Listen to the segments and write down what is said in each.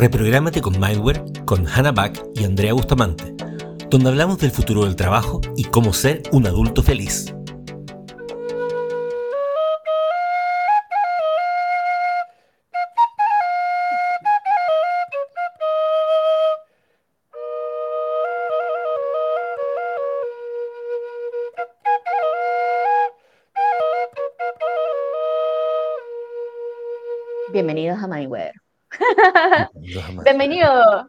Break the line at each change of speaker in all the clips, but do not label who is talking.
Reprográmate con Mindware con Hannah Back y Andrea Bustamante, donde hablamos del futuro del trabajo y cómo ser un adulto feliz.
Bienvenidos a MyWeb. Bienvenidos.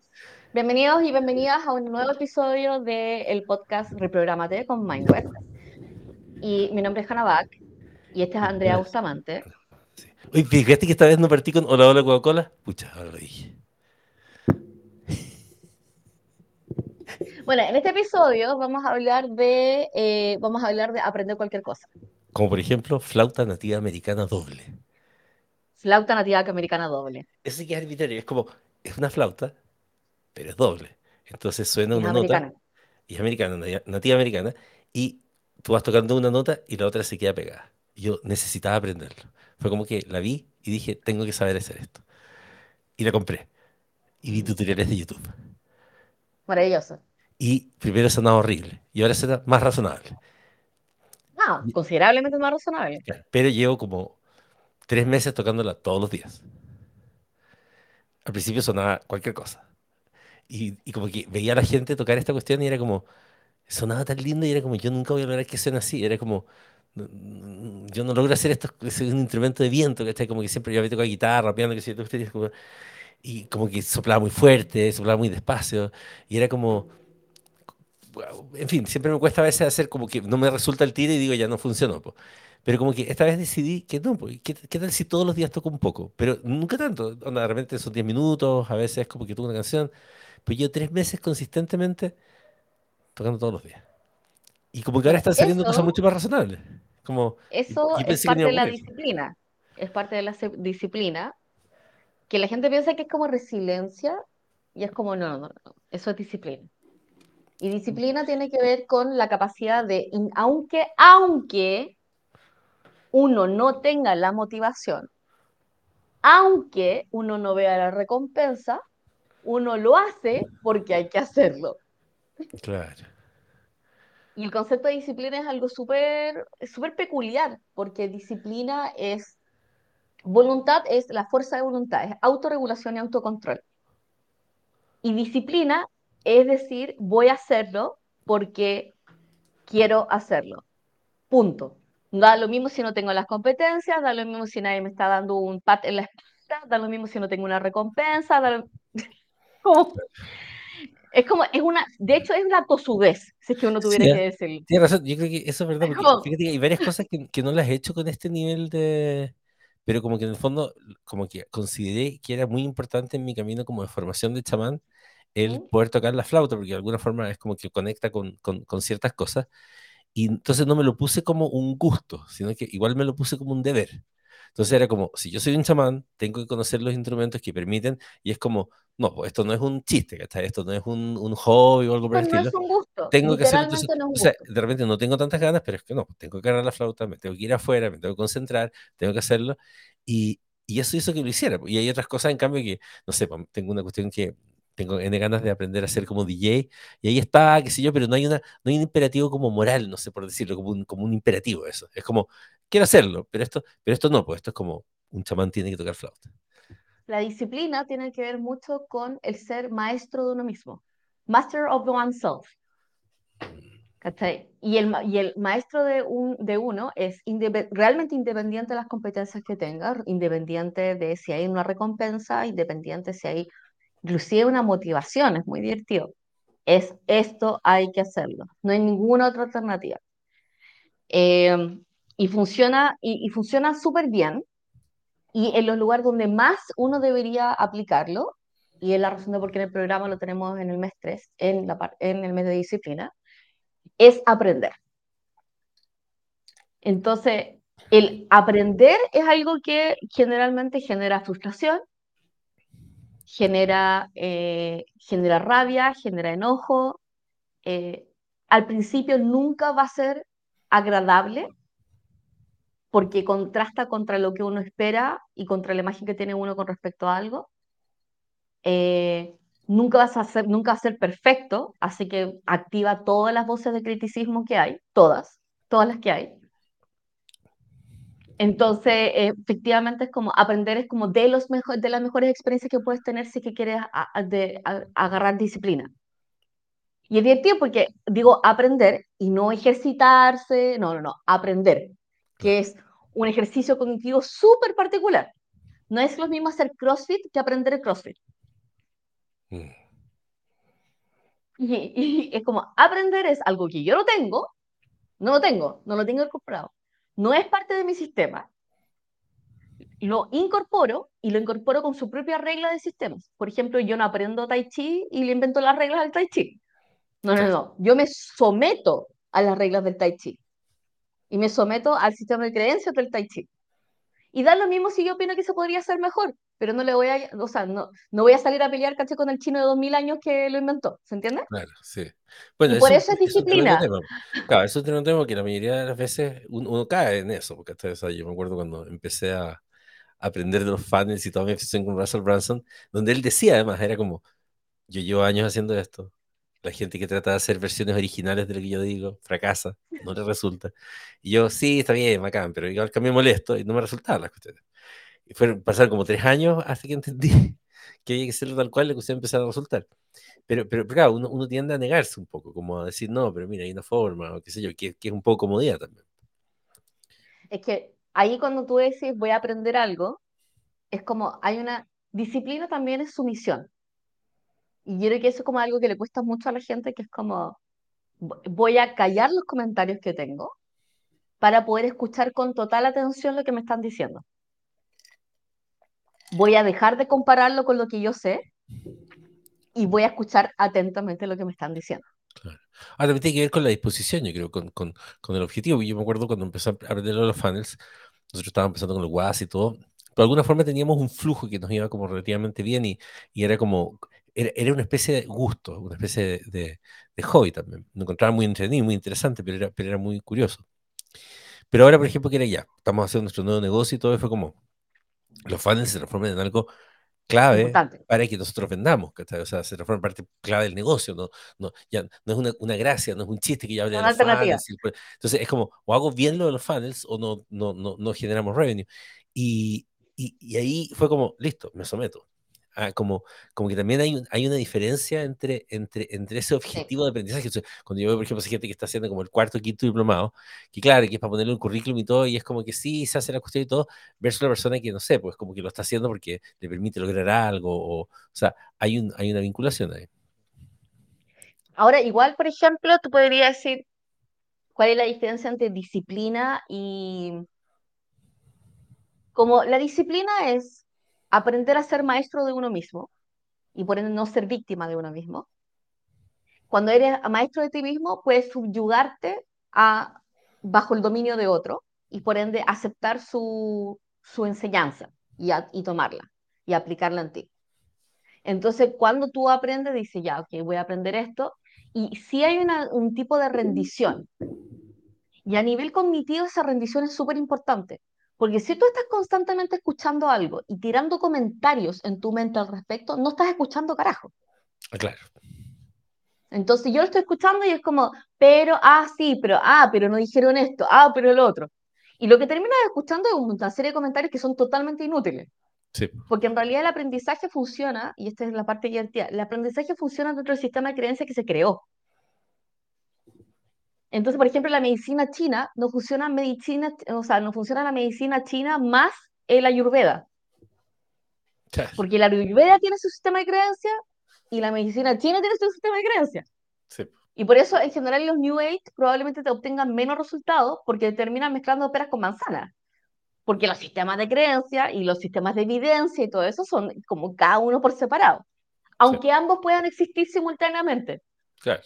Bienvenidos y bienvenidas a un nuevo episodio del podcast Reprogramate con MindWeb. Y mi nombre es Hannah Bach y este es Andrea Bustamante.
Oye, fíjate que esta vez no partí con Hola, hola, Coca-Cola. Pucha, ahora lo dije.
Bueno, en este episodio vamos a hablar de eh, vamos a hablar de aprender cualquier cosa.
Como por ejemplo, flauta nativa americana doble.
Flauta nativa americana doble.
Eso sí que es arbitrario, es como, es una flauta, pero es doble. Entonces suena
Es
una
americana.
nota, y es americana, nativa americana, y tú vas tocando una nota y la otra se queda pegada. Yo necesitaba aprenderlo. Fue como que la vi y dije, tengo que saber hacer esto. Y la compré. Y vi tutoriales de YouTube.
Maravilloso.
Y primero sonaba horrible, y ahora suena más razonable.
Ah, considerablemente más razonable.
Pero llevo como tres meses tocándola todos los días. Al principio sonaba cualquier cosa. Y, y como que veía a la gente tocar esta cuestión y era como, sonaba tan lindo y era como, yo nunca voy a lograr que suene así. Era como, "No, no, yo no logro hacer esto, es un instrumento de viento, ¿cachai? Como que siempre yo había tocado guitarra, piano, que sé y, como, y como que soplaba muy fuerte, soplaba muy despacio. Y era como, en fin, siempre me cuesta a veces hacer como que no me resulta el tiro y digo, ya no funcionó. po. Pero como que esta vez decidí que no, ¿qué, qué tal si todos los días toco un poco? Pero nunca tanto, onda, de repente son 10 minutos, a veces es como que toco una canción, pero yo tres meses consistentemente tocando todos los días. Y como que ahora están saliendo cosas
Eso,
mucho más razonables. Como,
eso es
pensé que no
parte de la disciplina. Es parte de la disciplina que la gente piensa que es como resiliencia y es como, no, no, no, no, eso es disciplina. Y disciplina tiene que ver con la capacidad de, aunque, aunque uno no tenga la motivación, aunque uno no vea la recompensa, uno lo hace porque hay que hacerlo.
Claro.
Y el concepto de disciplina es algo súper, súper peculiar, porque disciplina es, voluntad es la fuerza de voluntad, es autorregulación y autocontrol. Y disciplina es decir, voy a hacerlo porque quiero hacerlo. Punto. Da lo mismo si no tengo las competencias, da lo mismo si nadie me está dando un pat en la espalda, da lo mismo si no tengo una recompensa, da lo- como- es como, es una, de hecho es la tosudez, si es que uno tuviera
Sí,
que decirlo.
Tienes razón, yo creo que eso es verdad, porque
como,
fíjate que hay varias cosas que, que no las he hecho con este nivel de... Pero como que en el fondo, como que consideré que era muy importante en mi camino como de formación de chamán el poder tocar la flauta, porque de alguna forma es como que conecta con, con, con ciertas cosas. Y entonces no me lo puse como un gusto, sino que igual me lo puse como un deber. Entonces era como, si yo soy un chamán, tengo que conocer los instrumentos que permiten, y es como, no, pues esto no es un chiste, ¿cachai? Esto no es un, un hobby o algo por el
no es
estilo.
un gusto,
Tengo que hacerlo, entonces,
no es un
o sea,
gusto.
de repente no tengo tantas ganas, pero es que no, tengo que agarrar la flauta, me tengo que ir afuera, me tengo que concentrar, tengo que hacerlo, y, y eso hizo que lo hiciera. Y hay otras cosas, en cambio, que, no sé, pues, tengo una cuestión que tengo N ganas de aprender a ser como DJ, y ahí está, qué sé yo, pero no hay, una, no hay un imperativo como moral, no sé por decirlo, como un, como un imperativo eso. Es como, quiero hacerlo, pero esto, pero esto no, pues esto es como un chamán tiene que tocar flauta.
La disciplina tiene que ver mucho con el ser maestro de uno mismo, master of oneself. ¿cachai? Y el, y el maestro de, un, de uno es indebe- realmente independiente de las competencias que tenga, independiente de si hay una recompensa, independiente si hay inclusive una motivación, es muy divertido. Es esto hay que hacerlo, no hay ninguna otra alternativa. Eh, y funciona, y, funciona súper bien, y en los lugares donde más uno debería aplicarlo, y es la razón de por qué en el programa lo tenemos en el mes 3, en, la, en el mes de disciplina, es aprender. Entonces, el aprender es algo que generalmente genera frustración, genera, eh, genera rabia, genera enojo. eh, al principio nunca va a ser agradable porque contrasta contra lo que uno espera y contra la imagen que tiene uno con respecto a algo. eh, nunca a ser, nunca vas a ser perfecto, así que activa todas las voces de criticismo que hay, todas, todas las que hay. Entonces, eh, efectivamente es como aprender es como de los mejor, de las mejores experiencias que puedes tener si que quieres a- a- de, a- agarrar disciplina. Y es divertido porque digo aprender y no ejercitarse, no, no, no, aprender, que es un ejercicio cognitivo súper particular. No es lo mismo hacer CrossFit que aprender el CrossFit.
Mm,
Y, y es como aprender es algo que yo no tengo, no lo tengo, no lo tengo incorporado. No es parte de mi sistema. Lo incorporo y lo incorporo con su propia regla de sistemas. Por ejemplo, yo no aprendo Tai Chi y le invento las reglas al Tai Chi. No, no, no. Yo me someto a las reglas del Tai Chi y me someto al sistema de creencias del Tai Chi. Y da lo mismo si yo opino que se podría hacer mejor, pero no le voy a, o sea, no, no voy a salir a pelear, caché, con el chino de 2000 años que lo inventó, ¿se entiende?
Claro, sí. Bueno,
Y por
eso,
eso es
eso
disciplina.
tema. Claro, eso es un tema que la mayoría de las veces uno, uno cae en eso, porque hasta, o sea, yo me acuerdo cuando empecé a aprender de los funnels y toda mi obsesión con Russell Brunson, donde él decía además, era como, yo llevo años haciendo esto, la gente que trata de hacer versiones originales de lo que yo digo, fracasa, no le resulta. Y yo, sí, está bien, bacán, pero igual que me molesto y no me resultaban las cuestiones. Fueron, pasaron como tres años hasta que entendí que había que hacerlo tal cual, la cuestión empezar a resultar. Pero, pero, pero claro, uno, uno tiende a negarse un poco, como a decir, no, pero mira, hay una forma, o qué sé yo, que, que es un poco comodidad también.
Es que ahí cuando tú decís voy a aprender algo, es como hay una disciplina también es sumisión. Y yo creo que eso es como algo que le cuesta mucho a la gente, que es como vo- voy a callar los comentarios que tengo para poder escuchar con total atención lo que me están diciendo. Voy a dejar de compararlo con lo que yo sé y voy a escuchar atentamente lo que me están diciendo.
Claro. Ahora también tiene que ver con la disposición, yo creo, con, con, con el objetivo. Yo me acuerdo cuando empecé a aprender los funnels, nosotros estábamos empezando con los WAS y todo, de alguna forma teníamos un flujo que nos iba como relativamente bien y, y era como, era, era una especie de gusto, una especie de, de, de hobby también. Lo encontraba muy entretenido, muy interesante, pero era, pero era muy curioso. Pero ahora, por ejemplo, que era ya, estamos haciendo nuestro nuevo negocio y todo, y fue como, los funnels se transforman en algo clave
Importante.
para que nosotros vendamos, ¿cachai? O sea, se transforma en parte clave del negocio, no, no, ya, no es una, una gracia, no es un chiste que yo hable de los funnels. entonces es como, o hago bien lo de los funnels o no, no, no, no generamos revenue. Y, y, y ahí fue como, listo, me someto. Ah, como, como que también hay, un- hay una diferencia entre, entre, entre ese
Sí.
objetivo de aprendizaje. O cuando yo veo, por ejemplo, gente que está haciendo como el cuarto, quinto diplomado, que claro, que es para ponerle un currículum y todo, y es como que sí, se hace la cuestión y todo, versus la persona que, no sé, pues como que lo está haciendo porque le permite lograr algo, o, o sea, hay, un, hay una vinculación ahí.
Ahora, igual, por ejemplo, tú podrías decir cuál es la diferencia entre disciplina y... Como la disciplina es aprender a ser maestro de uno mismo y por ende no ser víctima de uno mismo. Cuando eres maestro de ti mismo, puedes subyugarte a, bajo el dominio de otro y por ende aceptar su, su enseñanza y, tomarla y aplicarla en ti. Entonces, cuando tú aprendes, dices, ya, ok, voy a aprender esto. Y si hay un tipo de rendición, y a nivel cognitivo esa rendición es súper importante, porque si tú estás constantemente escuchando algo y tirando comentarios en tu mente al respecto, no estás escuchando carajo.
Ah, claro,
Entonces yo lo estoy escuchando y es como, pero, ah, sí, pero, ah, pero no dijeron esto, ah, pero lo otro. Y lo que terminas escuchando es una serie de comentarios que son totalmente inútiles.
sí,
Porque en realidad el aprendizaje funciona, y esta es la parte divertida, el aprendizaje funciona dentro del sistema de creencias que se creó. Entonces, por ejemplo, la medicina china no funciona medicina, o sea, no funciona la medicina china más el ayurveda,
claro,
porque la ayurveda tiene su sistema de creencias y la medicina china tiene su sistema de creencias.
sí,
Y por eso, en general, los New Age probablemente te obtengan menos resultados porque terminan mezclando peras con manzanas. Porque los sistemas de creencia y los sistemas de evidencia y todo eso son como cada uno por separado.
sí,
Aunque ambos puedan existir simultáneamente,
claro,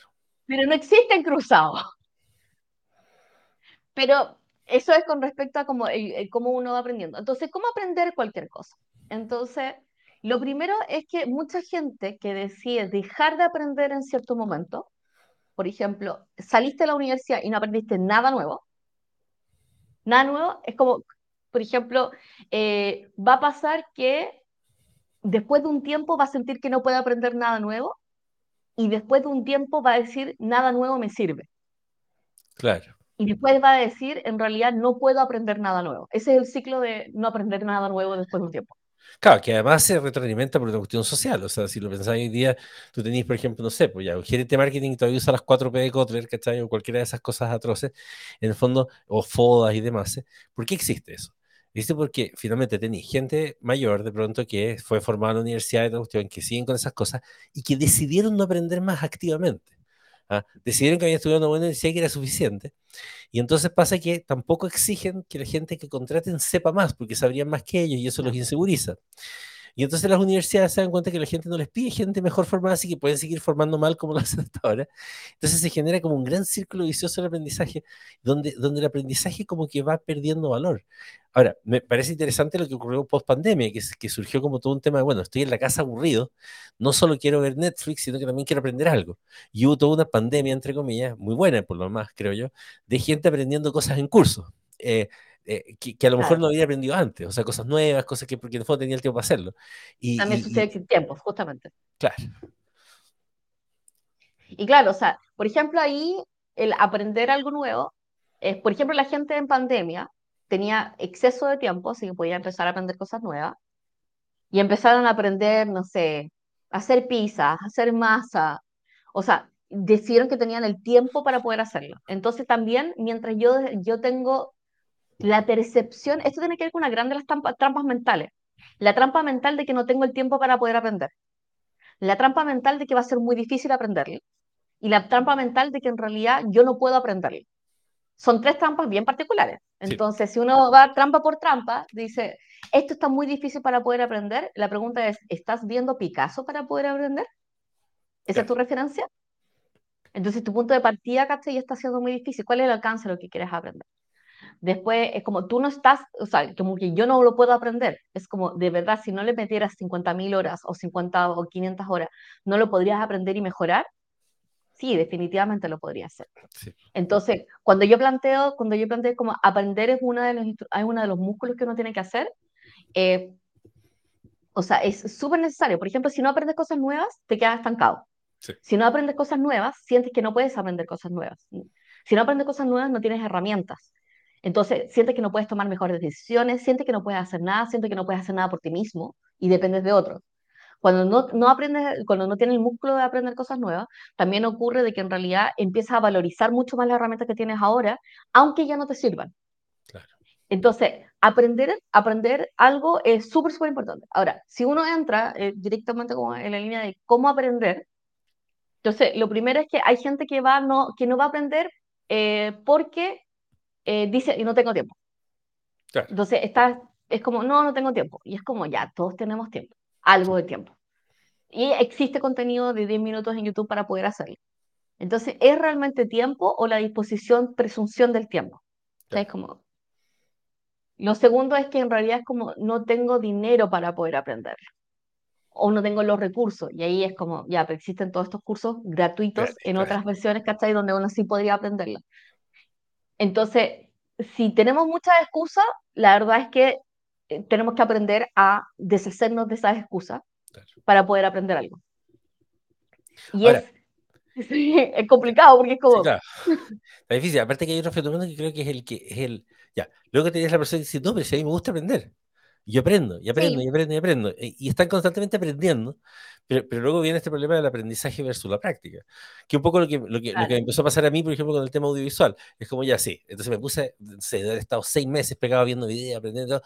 pero no existen cruzados. Pero eso es con respecto a cómo, cómo uno va aprendiendo. Entonces, ¿cómo aprender cualquier cosa? Entonces, lo primero es que mucha gente que decide dejar de aprender en cierto momento, por ejemplo, saliste de la universidad y no aprendiste nada nuevo, nada nuevo, es como, por ejemplo, eh, va a pasar que después de un tiempo va a sentir que no puede aprender nada nuevo y después de un tiempo va a decir, nada nuevo me sirve.
Claro.
Y después va a decir, en realidad no puedo aprender nada nuevo. Ese es el ciclo de no aprender nada nuevo después de un tiempo.
Claro, que además se retroalimenta por una cuestión social. O sea, si lo pensáis hoy día, tú tenéis, por ejemplo, no sé, pues ya, un gerente de marketing todavía usa las 4P de Kotler, ¿cachai? O cualquiera de esas cosas atroces, en el fondo, o FODAS y demás. ¿eh? ¿Por qué existe eso? Existe porque finalmente tenéis gente mayor de pronto que fue formada en la universidad otra cuestión, que siguen con esas cosas y que decidieron no aprender más activamente. ¿Ah? Decidieron que habían estudiado una buena universidad que era suficiente. Y entonces pasa que tampoco exigen que la gente que contraten sepa más, porque sabrían más que ellos y eso los inseguriza. Y entonces las universidades se dan cuenta que la gente no les pide gente mejor formada, así que pueden seguir formando mal como lo hacen hasta ahora. Entonces se genera como un gran círculo vicioso del aprendizaje, donde, donde el aprendizaje como que va perdiendo valor. Ahora, me parece interesante lo que ocurrió post pandemia, que, que surgió como todo un tema de, bueno, estoy en la casa aburrido, no solo quiero ver Netflix, sino que también quiero aprender algo. Y hubo toda una pandemia, entre comillas, muy buena por lo más, creo yo, de gente aprendiendo cosas en curso. Eh, eh, que, que, a lo mejor no había aprendido antes, o sea, cosas nuevas, cosas que porque en el fondo tenía el tiempo para hacerlo.
Y, También y, sucede sin tiempo, justamente.
Claro.
Y claro, o sea, por ejemplo, ahí el aprender algo nuevo, es, por ejemplo, la gente en pandemia tenía exceso de tiempo, así que podía empezar a aprender cosas nuevas, y empezaron a aprender, no sé, hacer pizza, a hacer masa, o sea, decidieron que tenían el tiempo para poder hacerlo. Entonces también, mientras yo, yo tengo la percepción, esto tiene que ver con una gran de las trampas, trampas mentales. La trampa mental de que no tengo el tiempo para poder aprender. La trampa mental de que va a ser muy difícil aprenderlo. Y la trampa mental de que en realidad yo no puedo aprenderlo. Son tres trampas bien particulares. Entonces, si uno va trampa por trampa, dice, esto está muy difícil para poder aprender, la pregunta es, ¿estás viendo Picasso para poder aprender? ¿Esa es tu referencia? Entonces, tu punto de partida, ¿cachai? está siendo muy difícil. ¿Cuál es el alcance de lo que quieres aprender? Después es como tú no estás, o sea, como que yo no lo puedo aprender. Es como, de verdad, si no le metieras 50.000 horas o 50 o 500 horas, ¿no lo podrías aprender y mejorar? Sí, definitivamente lo podría hacer. Entonces, cuando yo planteo, cuando yo planteo como aprender es, una de los, es uno de los músculos que uno tiene que hacer, eh, o sea, es súper necesario. Por ejemplo, si no aprendes cosas nuevas, te quedas estancado. Si no aprendes cosas nuevas, sientes que no puedes aprender cosas nuevas. Si no aprendes cosas nuevas, no tienes herramientas. Entonces, sientes que no puedes tomar mejores decisiones, sientes que no puedes hacer nada, sientes que no puedes hacer nada por ti mismo y dependes de otros. Cuando no, no aprendes, cuando no tienes el músculo de aprender cosas nuevas, también ocurre de que en realidad empiezas a valorizar mucho más las herramientas que tienes ahora, aunque ya no te sirvan.
Claro.
Entonces, aprender, aprender algo es súper, súper importante. Ahora, si uno entra eh, directamente como en la línea de cómo aprender, entonces, lo primero es que hay gente que, va, no, que no va a aprender eh, porque eh, dice, y no tengo tiempo. Entonces, está, es como, no, no tengo tiempo. Y es como, ya, todos tenemos tiempo, algo de tiempo. Y existe contenido de 10 minutos en YouTube para poder hacerlo. Entonces, ¿es realmente tiempo o la disposición, presunción del tiempo? es como... Lo segundo es que en realidad es como, no tengo dinero para poder aprender o no tengo los recursos. Y ahí es como, ya, pero existen todos estos cursos gratuitos en otras versiones, ¿cachai? Donde uno sí podría aprenderlo. Entonces, si tenemos muchas excusas, la verdad es que eh, tenemos que aprender a deshacernos de esas excusas para poder aprender algo. Y es, es complicado porque es como...
Sí, Es difícil. Aparte que hay otro fenómeno que creo que es el que es el... Ya, luego tienes la persona que dice, no, pero si a mí me gusta aprender. Y aprendo, y aprendo, y aprendo, y aprendo. E, y están constantemente aprendiendo, pero, pero, luego viene este problema del aprendizaje versus la práctica. Que un poco lo que, lo que, lo que empezó a pasar a mí, por ejemplo, con el tema audiovisual. Es como ya sí. Entonces me puse, sé, he estado seis meses pegado viendo videos, aprendiendo,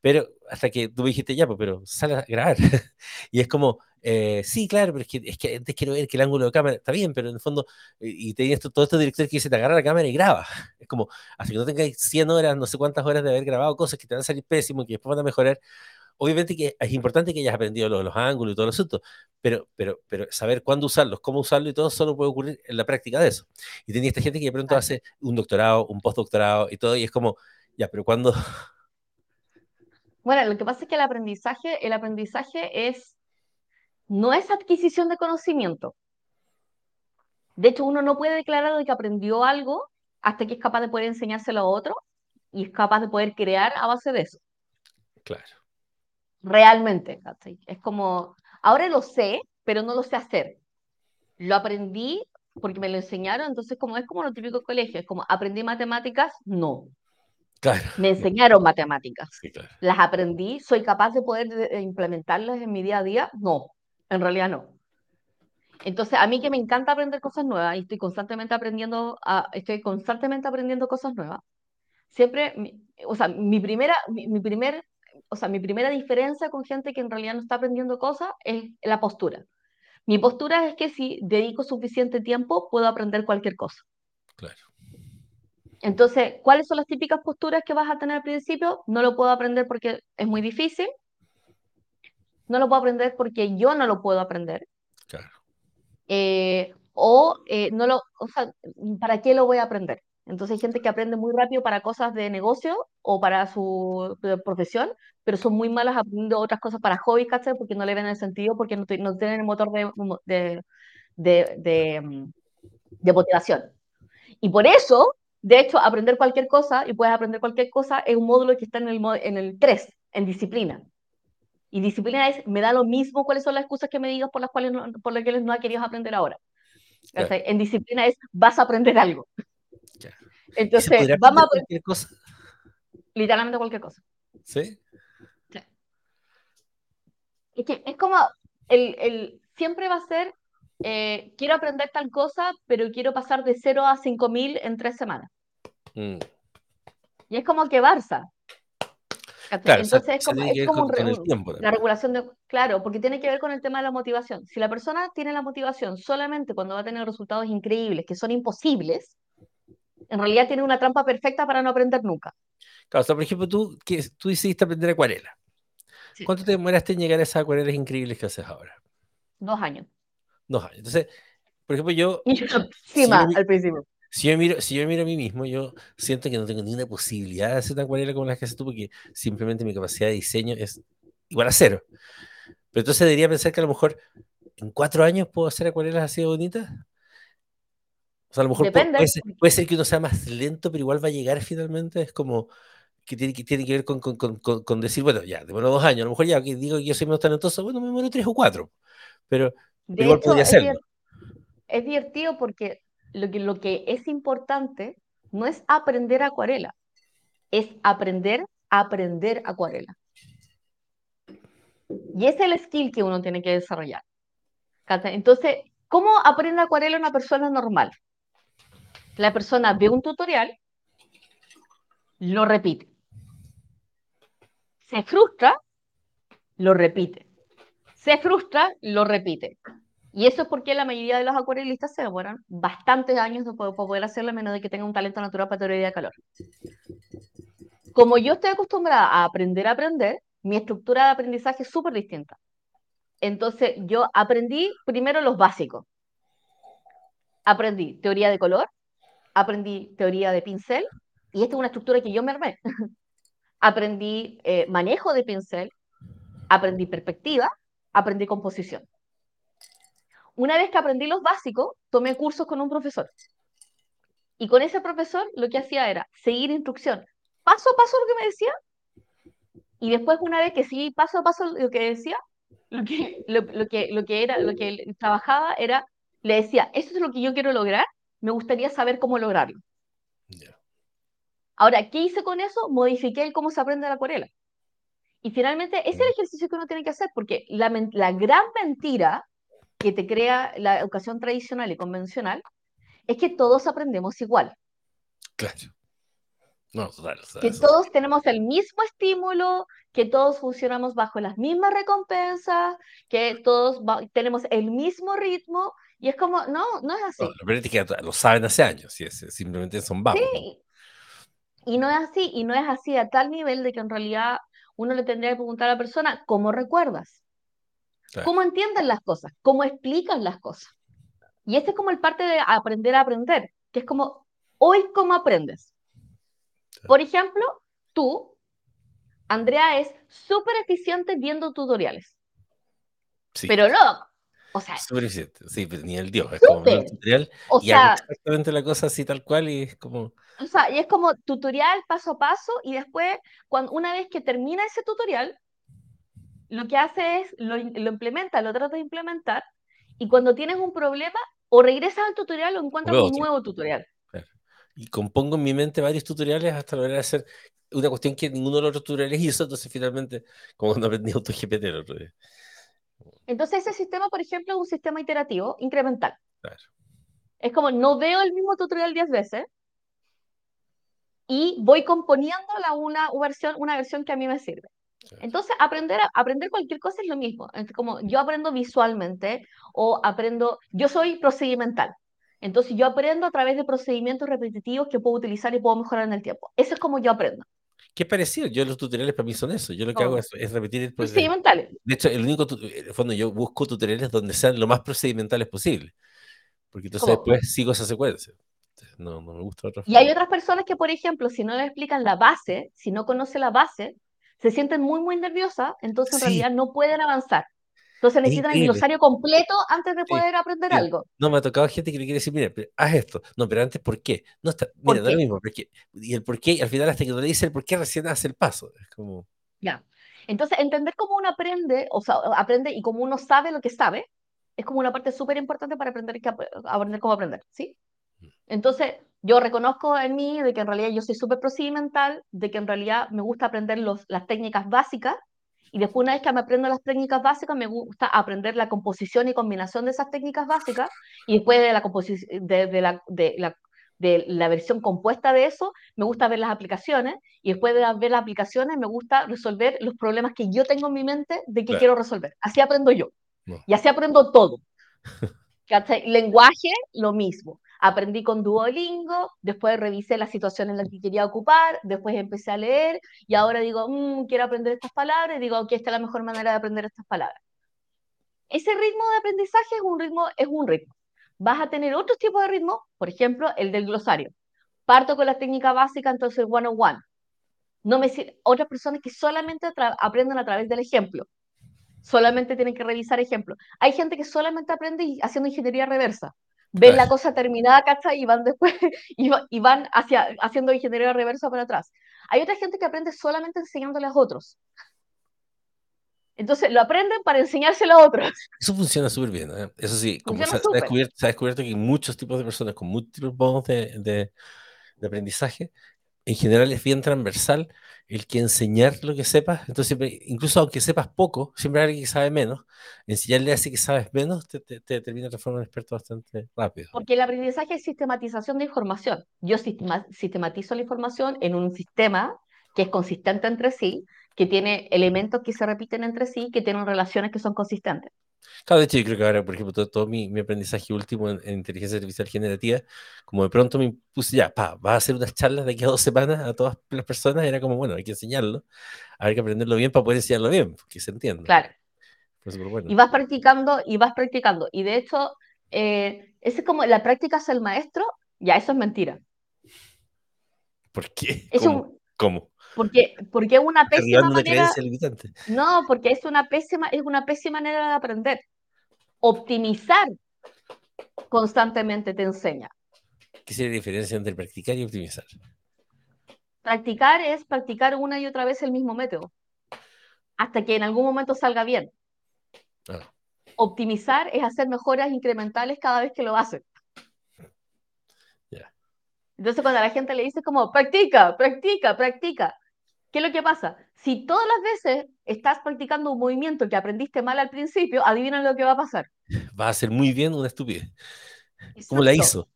pero hasta que tú me dijiste ya, pues, pero sale a grabar. y es como, eh, sí, claro, pero es que, es que antes quiero ver que el ángulo de cámara está bien, pero en el fondo, y, y tienes todo este director que dice, te agarra la cámara y graba. Es como, hasta que no tengas 100 horas, no sé cuántas horas de haber grabado cosas que te van a salir pésimos, que después van a mejorar. Obviamente que es importante que hayas aprendido los, los ángulos y todo el asunto, pero, pero, pero saber cuándo usarlos, cómo usarlo y todo solo puede ocurrir en la práctica de eso. Y tenía esta gente que de pronto hace un doctorado, un postdoctorado y todo, y es como, ya, pero ¿cuándo?
Bueno, lo que pasa es que el aprendizaje, el aprendizaje es no es adquisición de conocimiento. De hecho, uno no puede declarar de que aprendió algo hasta que es capaz de poder enseñárselo a otro y es capaz de poder crear a base de eso.
Claro.
realmente. ¿cachai? Es como, ahora lo sé, pero no lo sé hacer. Lo aprendí porque me lo enseñaron, entonces como es como lo típico colegio, es como aprendí matemáticas, no.
Claro.
Me enseñaron matemáticas.
Sí, claro.
Las aprendí, soy capaz de poder de- implementarlas en mi día a día, no, en realidad no. Entonces, a mí que me encanta aprender cosas nuevas y estoy constantemente aprendiendo, a- estoy constantemente aprendiendo cosas nuevas. Siempre, mi- o sea, mi primera, mi, mi primer, o sea, mi primera diferencia con gente que en realidad no está aprendiendo cosas es la postura. Mi postura es que si dedico suficiente tiempo, puedo aprender cualquier cosa.
Claro.
Entonces, ¿cuáles son las típicas posturas que vas a tener al principio? No lo puedo aprender porque es muy difícil. No lo puedo aprender porque yo no lo puedo aprender.
Claro.
eh, o eh, no lo, o sea, ¿para qué lo voy a aprender? Entonces hay gente que aprende muy rápido para cosas de negocio o para su eh, profesión, pero son muy malas aprendiendo otras cosas para hobbies, ¿cachai? Porque no le ven el sentido, porque no, tienen el motor de, de, de, de, mm, de motivación. Y por eso, de hecho, aprender cualquier cosa, y puedes aprender cualquier cosa, es un módulo que está en el, en el 3, en disciplina. Y disciplina es, me da lo mismo cuáles son las excusas que me digas por las cuales no, por las cuales no has querido aprender ahora. En disciplina es, vas a aprender algo.
Ya. ¿Y se
Entonces, vamos a
aprender cualquier cosa?
literalmente cualquier cosa.
¿Sí?
Es que es como, el, el, siempre va a ser, eh, quiero aprender tal cosa, pero quiero pasar de 0 a 5000 en tres semanas.
Mm.
Y es como que Barça.
Claro,
Entonces es
se
como,
tiene que
es como
con,
un
con el tiempo
la regulación de, claro, porque tiene que ver con el tema de la motivación. Si la persona tiene la motivación solamente cuando va a tener resultados increíbles, que son imposibles, en realidad tiene una trampa perfecta para no aprender nunca.
Claro, o sea, por ejemplo, tú, que, tú decidiste aprender acuarela.
Sí.
¿Cuánto te demoraste en llegar a esas acuarelas increíbles que haces ahora?
Dos años.
Dos años. Entonces, por ejemplo, yo,
Y yo
si
encima
mi-
al principio.
Si yo miro, si yo miro a mí mismo, yo siento que no tengo ni una posibilidad de hacer una acuarela como las que haces tú, porque simplemente mi capacidad de diseño es igual a cero. Pero entonces debería pensar que a lo mejor en cuatro años puedo hacer acuarelas así de bonitas. O sea, a lo mejor puede ser, puede ser que uno sea más lento, pero igual va a llegar finalmente. Es como que tiene que, tiene que ver con, con, con, con- decir, bueno, ya, demoró dos años. A lo mejor ya que digo que yo soy menos talentoso, bueno, me demoró tres o cuatro. Pero,
De
igual
hecho,
podría hacerlo.
es divertido porque lo que, lo que es importante no es aprender acuarela, es aprender a aprender acuarela. Y es el skill que uno tiene que desarrollar. Entonces, ¿cómo aprende acuarela una persona normal? La persona ve un tutorial, lo repite. Se frustra, lo repite. Se frustra, lo repite. Y eso es porque la mayoría de los acuarelistas se demoran bastantes años para poder hacerlo, a menos de que tengan un talento natural para teoría de calor. Como yo estoy acostumbrada a aprender a aprender, mi estructura de aprendizaje es súper distinta. Entonces, yo aprendí primero los básicos. Aprendí teoría de color, aprendí teoría de pincel, y esta es una estructura que yo me armé. aprendí eh, manejo de pincel, aprendí perspectiva, aprendí composición. Una vez que aprendí los básicos, tomé cursos con un profesor. Y con ese profesor lo que hacía era seguir instrucción, paso a paso lo que me decía, y después una vez que seguí paso a paso lo que decía, lo que, lo, lo que, lo que era, lo que trabajaba era, le decía, esto es lo que yo quiero lograr, me gustaría saber cómo lograrlo. Ahora, ¿qué hice con eso? Modifiqué el cómo se aprende la acuarela. Y finalmente, ese es el ejercicio que uno tiene que hacer, porque la gran mentira que te crea la educación tradicional y convencional es que todos aprendemos igual,
Claro. No, total. sea,
que todos tenemos el mismo estímulo, que todos funcionamos bajo las mismas recompensas, que todos tenemos el mismo ritmo, y es como, no, no es
no,
así.
lo peor es que lo saben hace años, y es, simplemente son vagos. ¿no?
Sí, y no es así, y no es así a tal nivel de que en realidad uno le tendría que preguntar a la persona, ¿cómo recuerdas?
Claro.
¿Cómo entienden las cosas? ¿Cómo explican las cosas? Y ese es como el parte de aprender a aprender, que es como, hoy, ¿cómo aprendes? Por ejemplo, tú, Andrea, es súper eficiente viendo tutoriales,
Sí,
pero no, o sea,
súper eficiente. Sí, pero ni el Dios. Es como ver el
súper,
tutorial
o
y hago
sea,
exactamente la cosa así tal cual y es como.
o sea, y es como tutorial paso a paso y después, cuando, una vez que termina ese tutorial, lo que hace es, lo, lo implementa, lo trata de implementar, y cuando tienes un problema, o regresas al tutorial o encuentras un nuevo tutorial.
Y compongo en mi mente varios tutoriales hasta lograr hacer una cuestión que ninguno de los otros tutoriales hizo, entonces finalmente, como cuando aprendí AutoGPT el otro día.
Entonces ese sistema, por ejemplo, es un sistema iterativo incremental.
Claro.
Es como, no veo el mismo tutorial 10 veces y voy componiéndola una versión, una versión que a mí me sirve. Entonces, aprender, a- aprender cualquier cosa es lo mismo. Es como yo aprendo visualmente o aprendo, yo soy procedimental. Entonces, yo aprendo a través de procedimientos repetitivos que puedo utilizar y puedo mejorar en el tiempo. Eso es como yo aprendo.
Qué parecido, yo los tutoriales para mí son eso, yo lo que
No.
hago es, es repetir el proceso.
Procedimentales.
De hecho, el único, en el fondo yo busco tutoriales donde sean lo más procedimentales posible, porque entonces
¿Cómo?
después sigo esa secuencia. No, no me gusta otra
Y hay otras personas que, por ejemplo, si no le explican la base, si no conoce la base, se sienten muy, muy nerviosas, entonces en
Sí.
realidad no pueden avanzar. Entonces necesitan el glosario completo antes de
Sí,
poder aprender
sí.
algo.
No, me ha tocado gente que le quiere decir, mira, pero haz esto. No, pero antes, ¿por qué? No está,
¿Por
mira, da lo
qué?
mismo, porque, y el por qué, al final hasta que no le dice el por qué recién hace el paso. Es como,
Ya. Entonces, entender cómo uno aprende, o sea, aprende y cómo uno sabe lo que sabe, es como una parte súper importante para aprender, que, ap- aprender cómo aprender, ¿sí? Entonces, yo reconozco en mí de que en realidad yo soy súper procedimental, de que en realidad me gusta aprender los, las técnicas básicas, y después una vez que me aprendo las técnicas básicas, me gusta aprender la composición y combinación de esas técnicas básicas, y después de la, composición, de, de la, de la de la versión compuesta de eso, me gusta ver las aplicaciones y después de ver las aplicaciones me gusta resolver los problemas que yo tengo en mi mente de que
Claro.
quiero resolver. Así aprendo yo.
No.
Y así aprendo todo. Lenguaje, lo mismo. Aprendí con Duolingo, después revisé la situación en la que quería ocupar, después empecé a leer y ahora digo, "Mm, quiero aprender estas palabras y digo, ok, esta es la mejor manera de aprender estas palabras. Ese ritmo de aprendizaje es un ritmo, es un ritmo. Vas a tener otros tipos de ritmo, por ejemplo, el del glosario. Parto con la técnica básica, entonces one on one. No me otras personas que solamente aprenden a través del ejemplo. Solamente tienen que revisar ejemplos. Hay gente que solamente aprende haciendo ingeniería reversa. Ven la cosa terminada, ¿cachai? Y van después, y, va- y van hacia, haciendo ingeniería reversa para atrás. Hay otra gente que aprende solamente enseñándole a otros. Entonces lo aprenden para enseñárselo a otros.
Eso funciona súper bien. ¿eh? Eso sí, como se, ha- se ha
súper.
descubierto, se ha descubierto que hay muchos tipos de personas con múltiples modos de, de- de aprendizaje, en general es bien transversal el que enseñar lo que sepas. Entonces, incluso aunque sepas poco, siempre hay alguien que sabe menos. Enseñarle a ese que sabes menos te, te, te termina transformando en experto bastante rápido.
Porque el aprendizaje es sistematización de información. Yo sistema- sistematizo la información en un sistema que es consistente entre sí, que tiene elementos que se repiten entre sí, que tienen relaciones que son consistentes.
Claro, de hecho, yo creo que ahora, por ejemplo, todo, todo mi, mi aprendizaje último en, en inteligencia artificial generativa, como de pronto me puse ya, pa, vas a hacer unas charlas de aquí a dos semanas a todas las personas, era como, bueno, hay que enseñarlo, hay que aprenderlo bien para poder enseñarlo bien, que se entienda.
Claro.
Bueno.
Y vas practicando y vas practicando. Y de hecho, eh, ese es como la práctica hace el maestro, ya eso es mentira.
¿Por qué?
Es
¿Cómo?
un,
¿Cómo?
Porque, porque es una pésima manera, no, porque es una pésima, es una pésima manera de aprender. Optimizar constantemente te enseña.
¿Qué sería la diferencia entre practicar y optimizar?
Practicar es practicar una y otra vez el mismo método, hasta que en algún momento salga bien.
Ah,
Optimizar es hacer mejoras incrementales cada vez que lo haces. Entonces cuando a la gente le dice como, practica, practica, practica, ¿qué es lo que pasa? Si todas las veces estás practicando un movimiento que aprendiste mal al principio, adivina lo que va a pasar.
Va a hacer muy bien una estupidez. ¿Cómo la
Exacto.
hizo?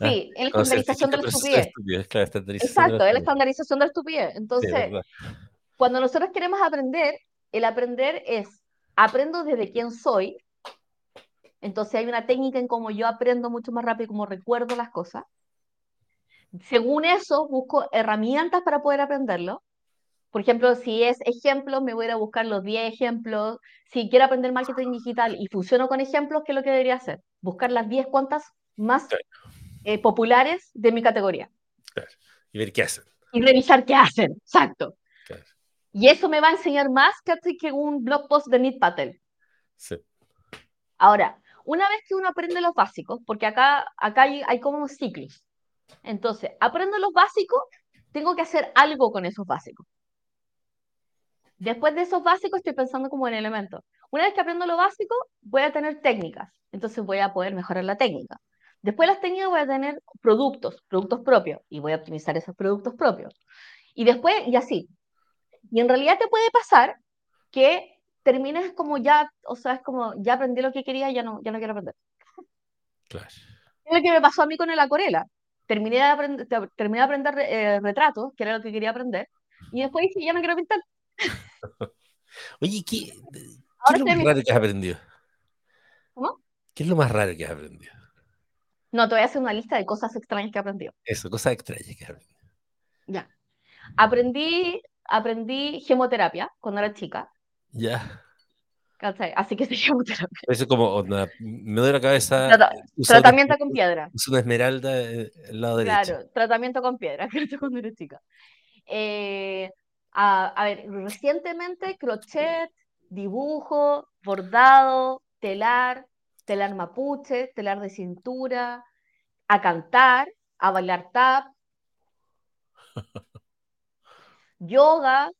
Ah,
Sí, es la estandarización de la estupidez.
estupidez, claro,
Exacto, es la estandarización de la estupidez.
Sí,
Entonces,
verdad.
cuando nosotros queremos aprender, el aprender es, aprendo desde quién soy. Entonces hay una técnica en cómo yo aprendo mucho más rápido, cómo recuerdo las cosas. Según eso, busco herramientas para poder aprenderlo. Por ejemplo, si es ejemplos, me voy a ir a buscar los 10 ejemplos. Si quiero aprender marketing digital y funciono con ejemplos, ¿qué es lo que debería hacer? Buscar las 10 cuentas más eh, populares de mi categoría
Claro. Y ver qué hacen.
y revisar qué hacen. Exacto.
Claro.
Y eso me va a enseñar más que, un blog post de Nit Patel.
Sí.
Ahora, una vez que uno aprende los básicos, porque acá, acá hay, hay como ciclos. Entonces, aprendo los básicos, tengo que hacer algo con esos básicos. Después de esos básicos estoy pensando como en elementos. Una vez que aprendo lo básico, voy a tener técnicas. Entonces voy a poder mejorar la técnica. Después de las técnicas voy a tener productos, productos propios, y voy a optimizar esos productos propios. Y después, y así. Y en realidad te puede pasar que termines como ya, o sea, es como ya aprendí lo que quería, ya no, ya no quiero aprender.
Claro.
Es lo que me pasó a mí con el acuarela. Terminé de aprender, terminé de aprender eh, retratos, que era lo que quería aprender, y después dije, ya no quiero pintar.
Oye, ¿qué, qué es lo más raro que has aprendido?
¿Cómo?
¿Qué es lo más raro que has aprendido?
No, te voy a hacer una lista de cosas extrañas que he aprendido.
Eso, cosas extrañas que has aprendido.
Ya. Aprendí, aprendí gemoterapia cuando era chica,
Ya.
¿Cachai? Así que se gemoterapia.
Eso es como, onda, me duele la cabeza,
Trata-
eh, una,
tratamiento con piedra.
usa una esmeralda eh, al lado derecho.
Claro, tratamiento con piedra, ¿cachai? cuando era chica. Eh, a, a ver, recientemente crochet, dibujo, bordado, telar, telar mapuche, telar de cintura, a cantar, a bailar tap, yoga,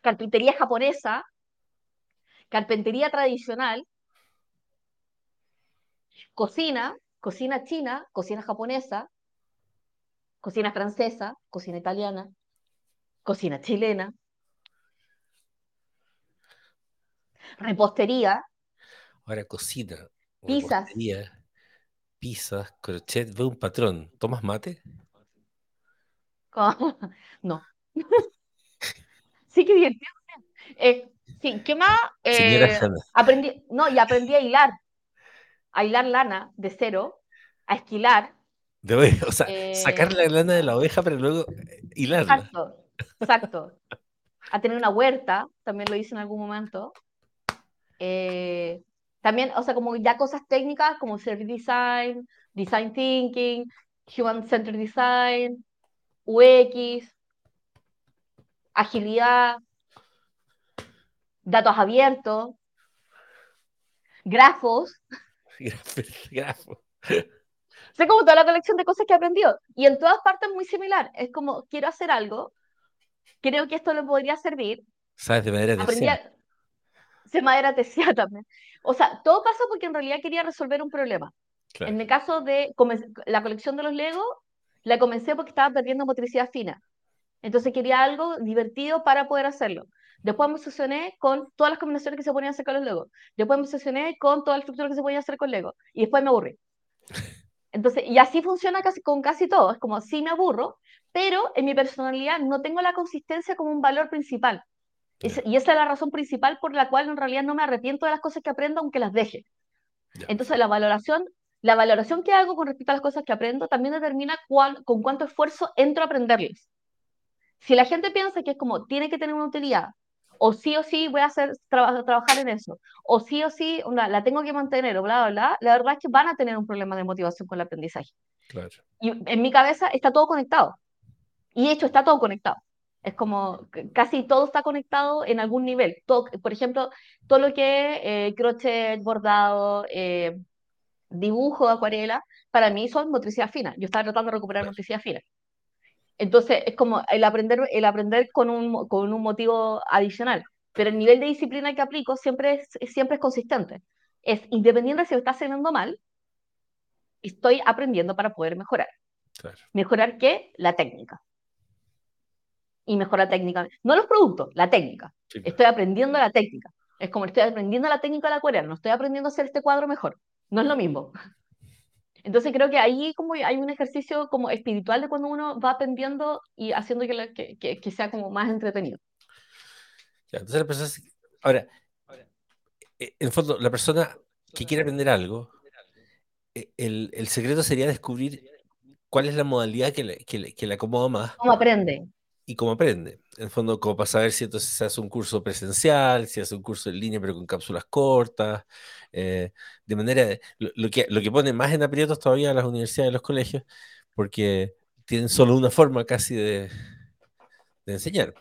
carpintería japonesa, carpintería tradicional, cocina, cocina china, cocina japonesa, cocina francesa, cocina italiana, cocina chilena, repostería,
Ahora cocina,
Pizzas.
pizzas, crochet, veo un patrón. ¿Tomas mate?
con- no. Sí, qué divertido. Eh, sí, ¿qué más? Eh, aprendí, no, y aprendí a hilar, a hilar lana de cero, a esquilar.
De o sea,
Eh,
sacar la lana de la oveja para luego eh, hilarla.
Exacto, exacto. A tener una huerta, también lo hice en algún momento. Eh, también, o sea, como ya cosas técnicas como service design, design thinking, human centered design, UX, agilidad, datos abiertos, grafos.
Grafo.
Sé como toda la colección de cosas que he aprendido. Y en todas partes muy similar. Es como, quiero hacer algo, creo que esto le podría servir.
¿Sabes de madera
Aprendí
terciaria?
a... Sé madera terciaria también. O sea, todo pasa porque en realidad quería resolver un problema.
Claro.
En mi caso de la colección de los Legos, la comencé porque estaba perdiendo motricidad fina. Entonces quería algo divertido para poder hacerlo. Después me obsesioné con todas las combinaciones que se podían hacer con los Legos. Después me obsesioné con toda la estructura que se podía hacer con Lego. Y después me aburrí. Entonces, y así funciona casi, con casi todo. Es como, sí me aburro, pero en mi personalidad no tengo la consistencia como un valor principal. Es- y esa es la razón principal por la cual en realidad no me arrepiento de las cosas que aprendo, aunque las deje. Entonces, la valoración, la valoración que hago con respecto a las cosas que aprendo también determina cuál, con cuánto esfuerzo entro a aprenderlas. Si la gente piensa que es como, tiene que tener una utilidad, o sí o sí voy a hacer, traba- trabajar en eso, o sí o sí onda, la tengo que mantener, o bla, bla, bla, la verdad es que van a tener un problema de motivación con el aprendizaje.
Claro.
Y en mi cabeza está todo conectado. Y de hecho está todo conectado. Es como casi todo está conectado en algún nivel. Todo, por ejemplo, todo lo que es eh, crochet, bordado, eh, dibujo, acuarela, para mí son motricidad fina. Yo estaba tratando de recuperar
Claro.
motricidad fina. Entonces, es como el aprender, el aprender con un, con un motivo adicional. Pero el nivel de disciplina que aplico siempre es, siempre es consistente. Es independiente si lo está haciendo mal, estoy aprendiendo para poder mejorar.
Claro.
¿Mejorar qué? La técnica. Y mejorar técnica. No los productos, la técnica.
Sí, pues.
Estoy aprendiendo la técnica. Es como estoy aprendiendo la técnica de la acuarela, no estoy aprendiendo a hacer este cuadro mejor. No es lo mismo. Entonces creo que ahí como hay un ejercicio como espiritual de cuando uno va aprendiendo y haciendo que, la- que, que- que sea como más entretenido.
Ya, entonces la persona, ahora, eh, en el fondo, la persona que quiere aprender algo, eh, el, el secreto sería descubrir cuál es la modalidad que le, que le- que le acomoda más
¿Cómo aprende?
Y cómo aprende. En el fondo, como para saber si entonces se hace un curso presencial, si hace un curso en línea pero con cápsulas cortas, eh, de manera, lo, que, lo que pone más en aprietos todavía las universidades y los colegios, porque tienen solo una forma casi de, de enseñar.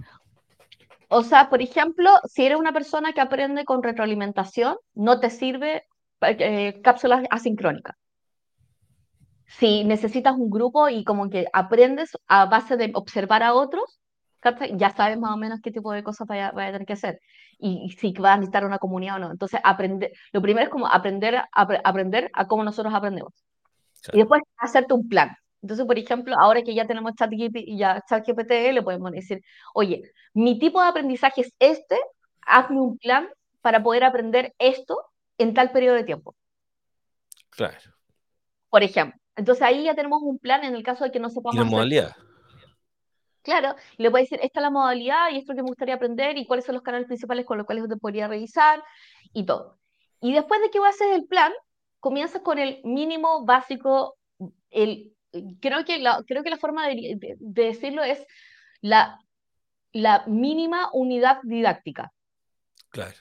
O sea, por ejemplo, si eres una persona que aprende con retroalimentación, no te sirve eh, cápsulas asincrónicas. Si necesitas un grupo y como que aprendes a base de observar a otros. Ya sabes más o menos qué tipo de cosas vaya, vaya a tener que hacer y, y si vas a necesitar una comunidad o no. Entonces, aprender, lo primero es como aprender, a- apre- aprender a cómo nosotros aprendemos. Y
Claro,
después hacerte un plan. Entonces, por ejemplo, ahora que ya tenemos ChatGPT, ya ChatGPT, le podemos decir, oye, mi tipo de aprendizaje es este, hazme un plan para poder aprender esto en tal periodo de tiempo,
claro.
por ejemplo. Entonces ahí ya tenemos un plan en el caso de que no
Y la
sepamos hacer
modalidad,
Claro, y le puedes decir, esta es la modalidad y esto es lo que me gustaría aprender y cuáles son los canales principales con los cuales yo te podría revisar y todo. Y después de que haces el plan, comienzas con el mínimo básico, el, creo que la, creo que la forma de, de- de decirlo es la, la mínima unidad didáctica.
claro,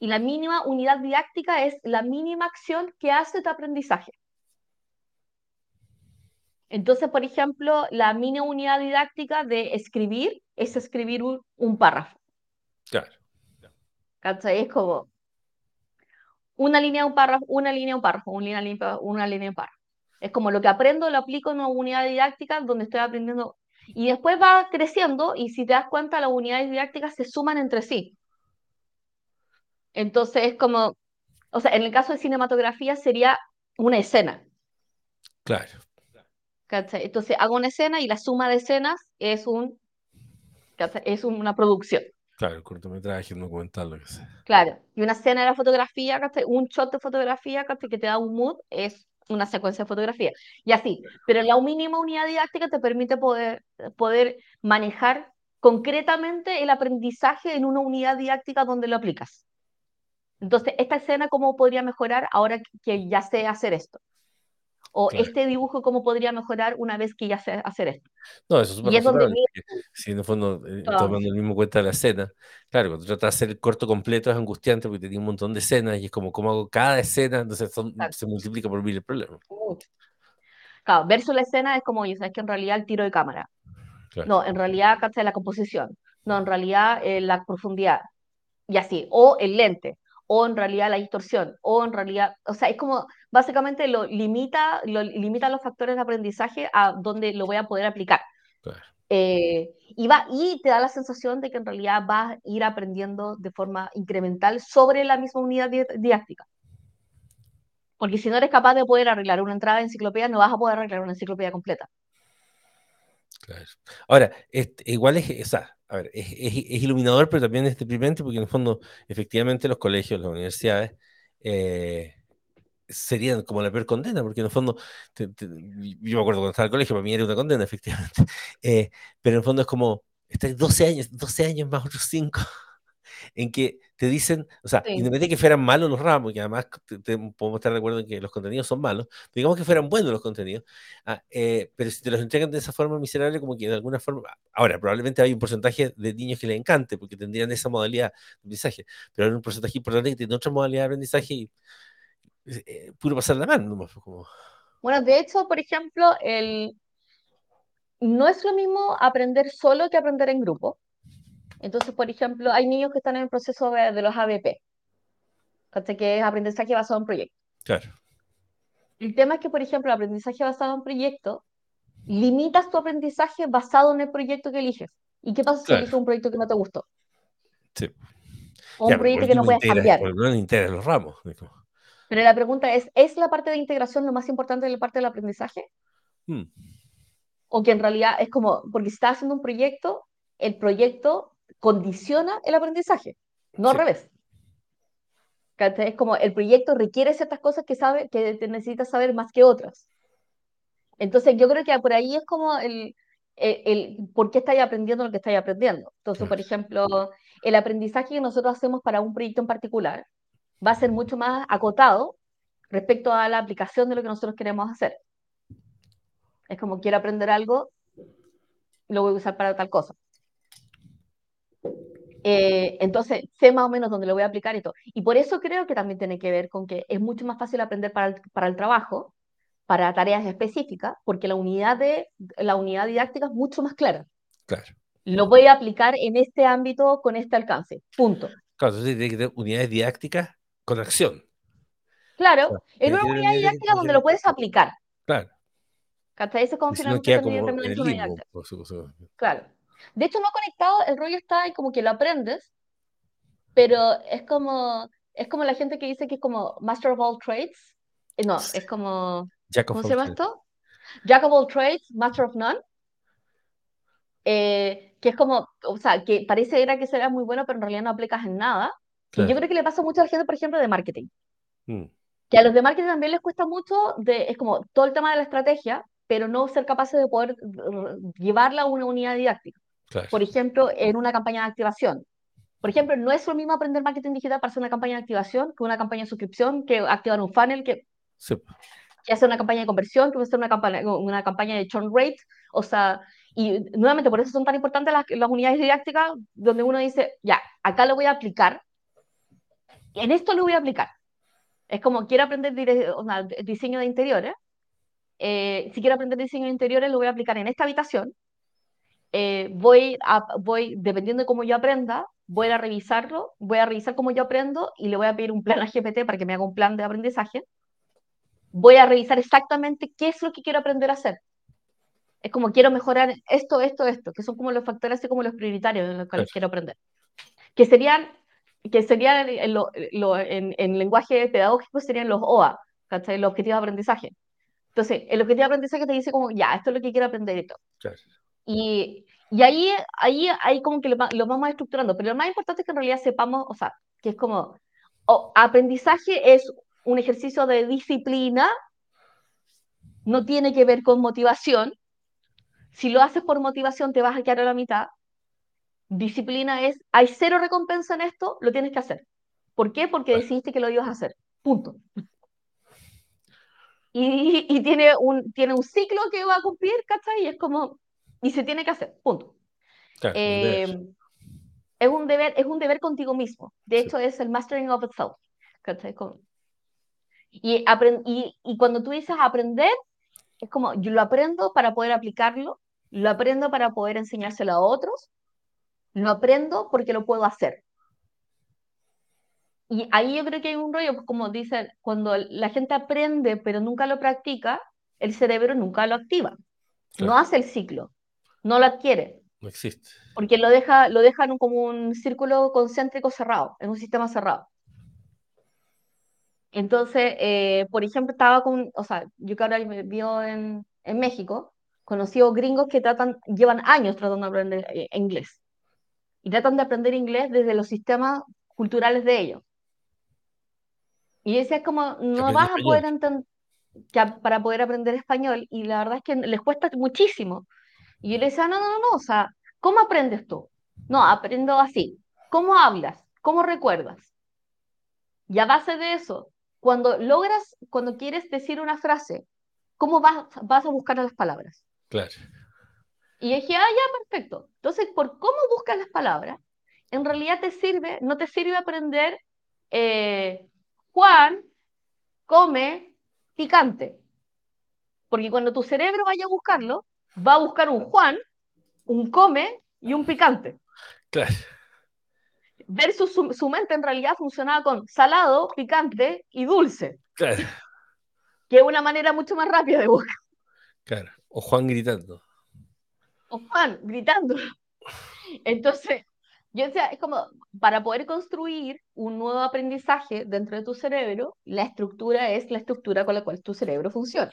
Y la mínima unidad didáctica es la mínima acción que hace tu aprendizaje. Entonces, por ejemplo, la mini unidad didáctica de escribir es escribir un, un párrafo.
claro,
¿Cachai? Es como una línea, un párrafo, una línea, un párrafo, una línea, una línea, un párrafo. Es como lo que aprendo lo aplico en una unidad didáctica donde estoy aprendiendo. Y después va creciendo y si te das cuenta, las unidades didácticas se suman entre sí. Entonces es como, o sea, en el caso de cinematografía sería una escena.
claro,
¿cachai? Entonces hago una escena y la suma de escenas es, un, ¿cachai? es una producción.
claro, el cortometraje, un documental, lo que sea.
Claro, y una escena de la fotografía, ¿cachai? Un shot de fotografía, ¿cachai? Que te da un mood, es una secuencia de fotografía. Y así, pero la mínima unidad didáctica te permite poder, poder manejar concretamente el aprendizaje en una unidad didáctica donde lo aplicas. Entonces, esta escena, ¿cómo podría mejorar ahora que ya sé hacer esto? O
Claro.
este dibujo, ¿cómo podría mejorar una vez que ya sé hacer esto?
No, eso es súper
donde
razonable. Si en el fondo, eh, tomando el mismo cuenta de la escena, claro, cuando tratas de hacer el corto completo es angustiante porque tenía un montón de escenas y es como, ¿cómo hago cada escena? Entonces son-
Exacto.
se multiplica por mil el problema.
Claro, versus la escena es como, sabes que en realidad el tiro de cámara.
Claro,
No, en realidad. La composición. No, en realidad eh, la profundidad. Y así. O el lente. O en realidad la distorsión. O en realidad, o sea, es como, básicamente lo limita, lo limita los factores de aprendizaje a donde lo voy a poder aplicar.
claro,
Eh, y, va, y te da la sensación de que en realidad vas a ir aprendiendo de forma incremental sobre la misma unidad di- didáctica. Porque si no eres capaz de poder arreglar una entrada de enciclopedia, no vas a poder arreglar una enciclopedia completa.
claro. Ahora, este, igual es, o sea, a ver, es, es- es iluminador, pero también es deprimente porque en el fondo, efectivamente, los colegios, las universidades, eh, serían como la peor condena, porque en el fondo, te- te- yo me acuerdo cuando estaba en el colegio, para mí era una condena, efectivamente, Eh, pero en el fondo es como, estás 12 años, 12 años más otros 5, en que te dicen, o sea,
Sí.
independientemente de que fueran malos los ramos, que además te- te- podemos estar de acuerdo en que los contenidos son malos, digamos que fueran buenos los contenidos, ah, eh, pero si te los entregan de esa forma miserable, como que de alguna forma, ahora, probablemente hay un porcentaje de niños que les encante, porque tendrían esa modalidad de aprendizaje, pero hay un porcentaje importante que tiene otra modalidad de aprendizaje y eh, puro pasar la mano, nomás, pues, como,
Bueno, de hecho, por ejemplo, el... no es lo mismo aprender solo que aprender en grupo. Entonces, por ejemplo, hay niños que están en el proceso de, de los ABP, que es aprendizaje basado en proyectos.
claro,
El tema es que, por ejemplo, el aprendizaje basado en proyectos, limitas tu aprendizaje basado en el proyecto que eliges. ¿Y qué pasa si
claro,
eliges un proyecto que no te gustó?
sí.
O
Ya,
un proyecto que no puedes cambiar.
menos integras los ramos.
Pero la pregunta es, ¿es la parte de integración lo más importante de la parte del aprendizaje?
hmm,
O que en realidad es como, porque si estás haciendo un proyecto, el proyecto condiciona el aprendizaje, no al
sí,
revés. ¿Cachai? Es como el proyecto requiere ciertas cosas que sabe, que te necesitas saber más que otras. Entonces yo creo que por ahí es como el, el, el por qué estáis aprendiendo lo que estáis aprendiendo. Entonces, por ejemplo, el aprendizaje que nosotros hacemos para un proyecto en particular va a ser mucho más acotado respecto a la aplicación de lo que nosotros queremos hacer. Es como quiero aprender algo, lo voy a usar para tal cosa. Eh, entonces, sé más o menos dónde lo voy a aplicar y todo. Y por eso creo que también tiene que ver con que es mucho más fácil aprender para el, para el trabajo, para tareas específicas, porque la unidad, de, la unidad didáctica es mucho más clara.
claro.
Lo voy a aplicar en este ámbito con este alcance. Punto.
Claro, entonces tiene que tener unidades didácticas con acción.
Claro,
Claro,
en una unidad didáctica donde lo puedes aplicar.
Claro,
¿Cachai? Ese es como
si no queda como en el limbo, por
Claro. De hecho, no conectado, el rollo está ahí como que lo aprendes, pero es como, es como la gente que dice que es como Master of all trades. Eh, No, es como,
Jack
¿cómo se llama esto? Jack of all trades, Master of none. eh, que es como, o sea, que parece era que será muy bueno, pero en realidad no aplicas en nada. Y yo creo que le pasa mucho a la gente, por ejemplo, de marketing.
Mm,
Que a los de marketing también les cuesta mucho, de, es como todo el tema de la estrategia, pero no ser capaces de poder llevarla a una unidad didáctica.
Claro.
Por ejemplo, en una campaña de activación. Por ejemplo, no es lo mismo aprender marketing digital para hacer una campaña de activación que una campaña de suscripción, que activar un funnel, que,
Sí,
que hacer una campaña de conversión, que hacer una campaña, una campaña de churn rate. O sea, y nuevamente por eso son tan importantes las, las unidades didácticas donde uno dice, ya, acá lo voy a aplicar, en esto lo voy a aplicar. Es como quiero aprender diseño de interiores. eh, si quiero aprender diseño de interiores, lo voy a aplicar en esta habitación. Eh, voy a, voy, dependiendo de cómo yo aprenda, voy a revisarlo, voy a revisar cómo yo aprendo y le voy a pedir un plan a GPT para que me haga un plan de aprendizaje. Voy a revisar exactamente qué es lo que quiero aprender a hacer. Es como quiero mejorar esto, esto, esto, que son como los factores, así como los prioritarios en los cuales quiero aprender. Que serían, que serían en, lo- lo- en, en lenguaje pedagógico serían los OA, ¿cachai? Los objetivos de aprendizaje. Entonces, el objetivo de aprendizaje te dice como, ya, esto es lo que quiero aprender y todo.
claro.
Y, y ahí, ahí, ahí como que lo, lo vamos estructurando, pero lo más importante es que en realidad sepamos, o sea, que es como, o- aprendizaje es un ejercicio de disciplina, no tiene que ver con motivación. Si lo haces por motivación, te vas a quedar a la mitad. Disciplina es, hay cero recompensa en esto, lo tienes que hacer. ¿Por qué? Porque decidiste que lo ibas a hacer. Punto. Y, y tiene un, tiene un ciclo que va a cumplir, ¿cachai? Y es como, y se tiene que hacer, punto.
claro, un.
Eh, es un deber, es un deber contigo mismo. De
Sí,
hecho, es el mastering of itself. Y, y, y cuando tú dices aprender, es como yo lo aprendo para poder aplicarlo, lo aprendo para poder enseñárselo a otros, lo aprendo porque lo puedo hacer. Y ahí yo creo que hay un rollo, pues como dicen, cuando la gente aprende pero nunca lo practica, el cerebro nunca lo activa, no
claro,
hace el ciclo, no lo adquiere,
no existe.
porque lo deja, lo dejan como un círculo concéntrico cerrado, en un sistema cerrado. Entonces, eh, por ejemplo, estaba con, o sea, yo que ahora vivo en, en México, conocido gringos que tratan, llevan años tratando de aprender eh, inglés y tratan de aprender inglés desde los sistemas culturales de ellos. Y decía, es como, no vas a poder entender, para poder aprender español, y la verdad es que les cuesta muchísimo. Y yo le decía, no, no, no, no, o sea, ¿cómo aprendes tú? No, aprendo así. ¿Cómo hablas? ¿Cómo recuerdas? Y a base de eso, cuando logras, cuando quieres decir una frase, ¿cómo vas, vas a buscar las palabras?
Claro,
Y dije, ah, ya, perfecto. Entonces, por cómo buscas las palabras, en realidad te sirve, no te sirve aprender eh, Juan come picante, porque cuando tu cerebro vaya a buscarlo, va a buscar un Juan, un come y un picante.
claro,
Versus su, su mente en realidad funcionaba con salado, picante y dulce,
claro,
que es una manera mucho más rápida de buscar.
claro. O Juan gritando.
O Juan gritando. Entonces, yo decía, es como, para poder construir un nuevo aprendizaje dentro de tu cerebro, la estructura es la estructura con la cual tu cerebro funciona.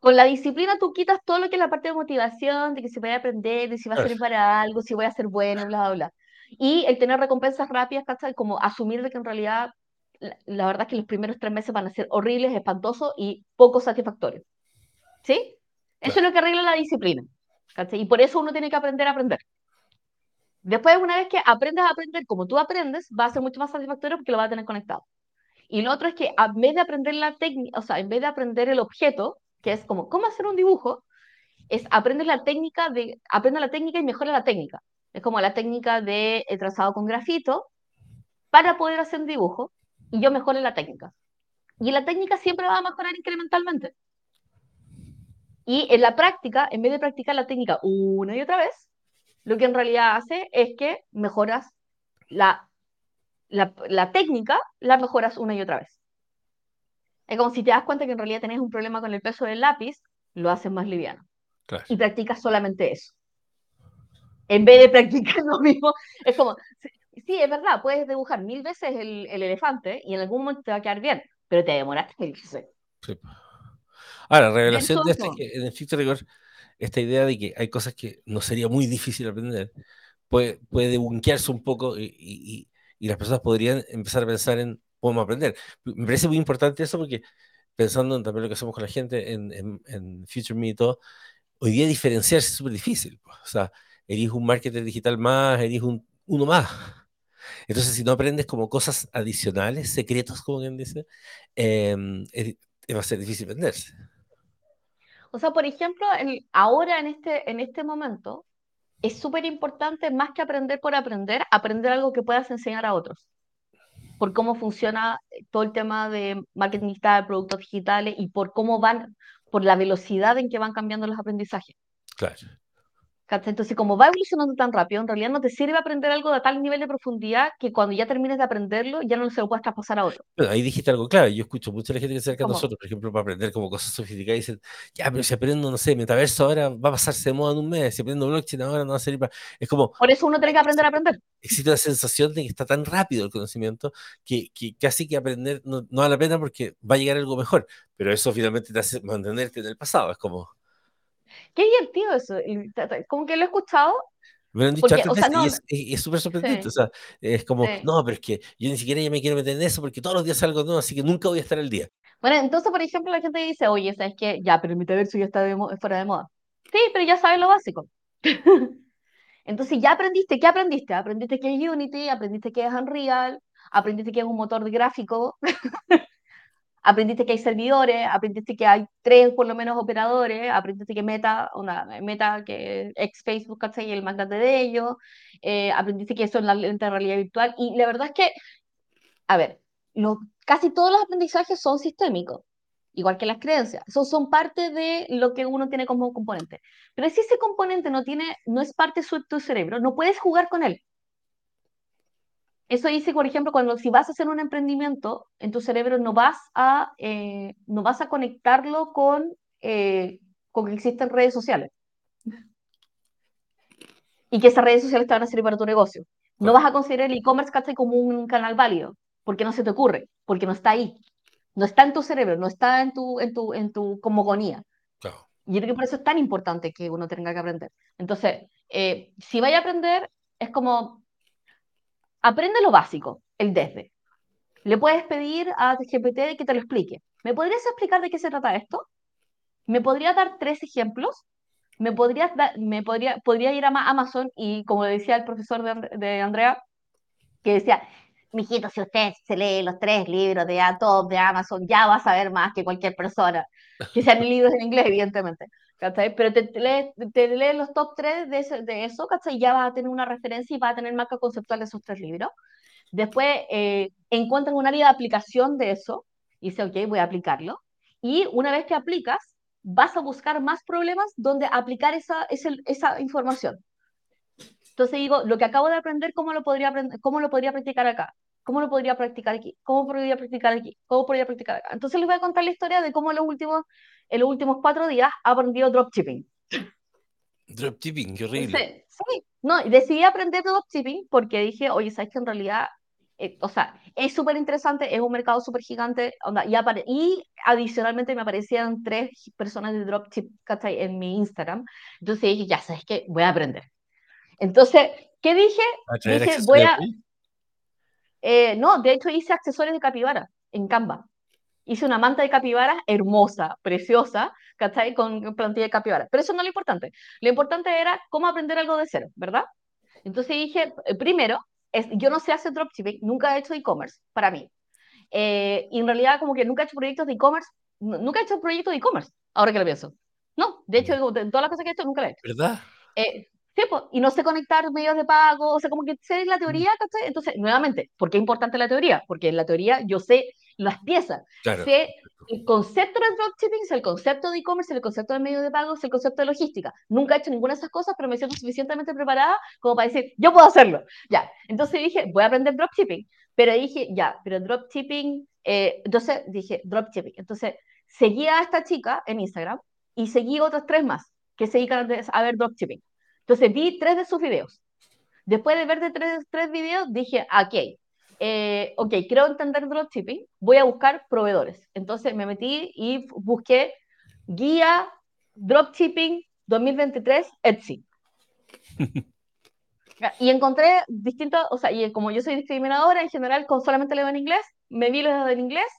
Con la disciplina tú quitas todo lo que es la parte de motivación, de que se vaya a aprender, de si va a servir para algo, si voy a ser bueno, bla, bla, bla. Y el tener recompensas rápidas, ¿cachai? Como asumir de que en realidad la, la verdad es que los primeros tres meses van a ser horribles, espantosos y poco satisfactorios. ¿Sí? Eso es lo que arregla la disciplina. ¿cachai? Y por eso uno tiene que aprender a aprender. Después, una vez que aprendes a aprender como tú aprendes, va a ser mucho más satisfactorio porque lo vas a tener conectado. Y lo otro es que en vez de aprender la técnica, o sea, en vez de aprender el objeto, que es como cómo hacer un dibujo, es aprender la técnica de, aprende la técnica y mejora la técnica. Es como la técnica de el trazado con grafito para poder hacer un dibujo y yo mejore la técnica. Y la técnica siempre va a mejorar incrementalmente. Y en la práctica, en vez de practicar la técnica una y otra vez, lo que en realidad hace es que mejoras la, la, la técnica, la mejoras una y otra vez. Es como si te das cuenta que en realidad tenés un problema con el peso del lápiz, lo haces más liviano.
Claro.
y practicas solamente eso. En vez de practicar lo mismo, es como, sí, es verdad, puedes dibujar mil veces el, el elefante y en algún momento te va a quedar bien, pero te demoraste veces.
Sí. Ahora, revelación de esto es
tonto.
que en estricto rigor, esta idea de que hay cosas que no sería muy difícil aprender, puede, puede un poco y, y- y las personas podrían empezar a pensar en cómo aprender. Me parece muy importante eso porque pensando en también lo que hacemos con la gente en, en, en Future Me y todo, hoy día diferenciarse es súper difícil. pues. O sea, eres un marketer digital más, eres un, uno más. Entonces, si no aprendes como cosas adicionales, secretos, como quien dice, eh, es- va a ser difícil venderse.
O sea, por ejemplo, ahora en este, en este momento es súper importante, más que aprender por aprender, aprender algo que puedas enseñar a otros. Por cómo funciona todo el tema de marketing digital, productos digitales y por cómo van, por la velocidad en que van cambiando los aprendizajes.
Claro.
¿Cachai? Entonces, como va evolucionando tan rápido, en realidad no te sirve aprender algo de tal nivel de profundidad que cuando ya termines de aprenderlo, ya no se lo puedes traspasar a otro.
Bueno, ahí dijiste algo clave. Yo escucho mucha la gente que se acerca a
¿Cómo?
nosotros, por ejemplo, para aprender como cosas sofisticadas y dicen, ya, pero si aprendo, no sé, metaverso ahora va a pasarse de moda en un mes, si aprendo blockchain ahora no va a servir para... Es como,
Por eso uno tiene que aprender a aprender.
existe una sensación de que está tan rápido el conocimiento que, que casi que aprender no, no vale la pena porque va a llegar algo mejor, pero eso finalmente te hace mantenerte en el pasado. Es como,
Qué divertido eso. Como que lo he escuchado,
me lo han dicho
porque, o sea,
veces y
no,
es súper sorprendente. O
sí,
sea, es como,
sí.
no, pero es que yo ni siquiera ya me quiero meter en eso porque todos los días salgo nuevo, así que nunca voy a estar al día.
Bueno, entonces, por ejemplo, la gente dice, oye, ¿sabes qué? Ya, pero el metaverso ya está de fuera de moda. Sí, pero ya sabes lo básico. Entonces, ya aprendiste, ¿qué aprendiste? Aprendiste que es Unity, aprendiste que es Unreal, aprendiste que es un motor de gráfico, aprendiste que hay servidores, aprendiste que hay tres por lo menos operadores, aprendiste que Meta, una Meta que ex Facebook, ¿cachai? El más grande de ellos, eh, aprendiste que eso es la lente de realidad virtual, y la verdad es que, a ver, lo- casi todos los aprendizajes son sistémicos, igual que las creencias, son, son parte de lo que uno tiene como componente. Pero si ese componente no tiene, no es parte de tu cerebro, no puedes jugar con él. Eso dice, por ejemplo, cuando si vas a hacer un emprendimiento, en tu cerebro no vas a, eh, no vas a conectarlo con, eh, con que existen redes sociales y que esas redes sociales te van a servir para tu negocio. No vas a considerar el e-commerce como un canal válido, porque no se te ocurre, porque no está ahí, no está en tu cerebro, no está en tu, en tu, en tu cosmogonía.
claro.
Y creo que por eso es tan importante que uno tenga que aprender. Entonces, eh, si vaya a aprender, es como, aprende lo básico, el desde. Le puedes pedir a GPT que te lo explique. ¿Me podrías explicar de qué se trata esto? ¿Me podrías dar tres ejemplos? ¿Me podrías dar, me podría, podría ir a Ma- Amazon y, como decía el profesor de, de Andrea, que decía, mijito, si usted se lee los tres libros de a de Amazon, ya va a saber más que cualquier persona, que sean libros en inglés, evidentemente. ¿Cachai? Pero te, lees, los top tres de, ese- eso, ¿cachai? Ya vas a tener una referencia y vas a tener marca conceptual de esos tres libros. Después eh, encuentran un área de aplicación de eso y dice, ok, voy a aplicarlo. Y una vez que aplicas, vas a buscar más problemas donde aplicar esa, esa, esa información. Entonces digo, lo que acabo de aprender, ¿cómo lo podría, aprender, cómo lo podría practicar acá? ¿Cómo lo podría practicar aquí? ¿Cómo podría practicar aquí? ¿Cómo podría practicar acá? Entonces les voy a contar la historia de cómo en los últimos, en los últimos cuatro días ha aprendido dropshipping.
Dropshipping, qué horrible.
Sí, sí. No, decidí aprender dropshipping porque dije, oye, ¿sabes que en realidad, eh, o sea, es súper interesante, es un mercado súper gigante, onda, y, y adicionalmente me aparecían tres personas de dropship, ¿cachai? En mi Instagram. Entonces dije, ya, ¿sabes qué? Voy a aprender. Entonces, ¿qué dije?
¿A traer
Dije, voy a? Eh, no, de hecho hice accesorios de capibara en Canva. Hice una manta de capibara hermosa, preciosa, ¿cachai? Con plantilla de capibara. Pero eso no es lo importante. Lo importante era cómo aprender algo de cero, ¿verdad? Entonces dije, eh, primero, es, yo no sé hacer dropshipping, nunca he hecho e-commerce para mí. Eh, y en realidad como que nunca he hecho proyectos de e-commerce, nu- nunca he hecho proyectos de e-commerce, ahora que lo pienso. No, de hecho, de todas las cosas que he hecho, nunca lo he hecho.
¿Verdad?
Eh, sí, po, y no sé conectar medios de pago, o sea, como que sé la
Mm.
teoría, ¿cachai? Entonces, nuevamente, ¿por qué es importante la teoría? Porque en la teoría yo sé las piezas,
Claro.
sé el concepto de dropshipping, sé el concepto de e-commerce, el concepto de medios de pago, sé el concepto de logística. Nunca he hecho ninguna de esas cosas, pero me siento suficientemente preparada como para decir, yo puedo hacerlo. Ya, entonces dije, voy a aprender dropshipping, pero dije, ya, pero dropshipping, eh, entonces dije, dropshipping. Entonces, seguí a esta chica en Instagram y seguí otras tres más que se dedican a ver dropshipping. Entonces vi tres de sus videos. Después de ver de tres, tres videos, dije, ok, eh, ok, quiero entender dropshipping, voy a buscar proveedores. Entonces me metí y busqué guía dropshipping 2023 Etsy. y encontré distintos, o sea, y como yo soy discriminadora, en general, con solamente leo en inglés, me vi los en inglés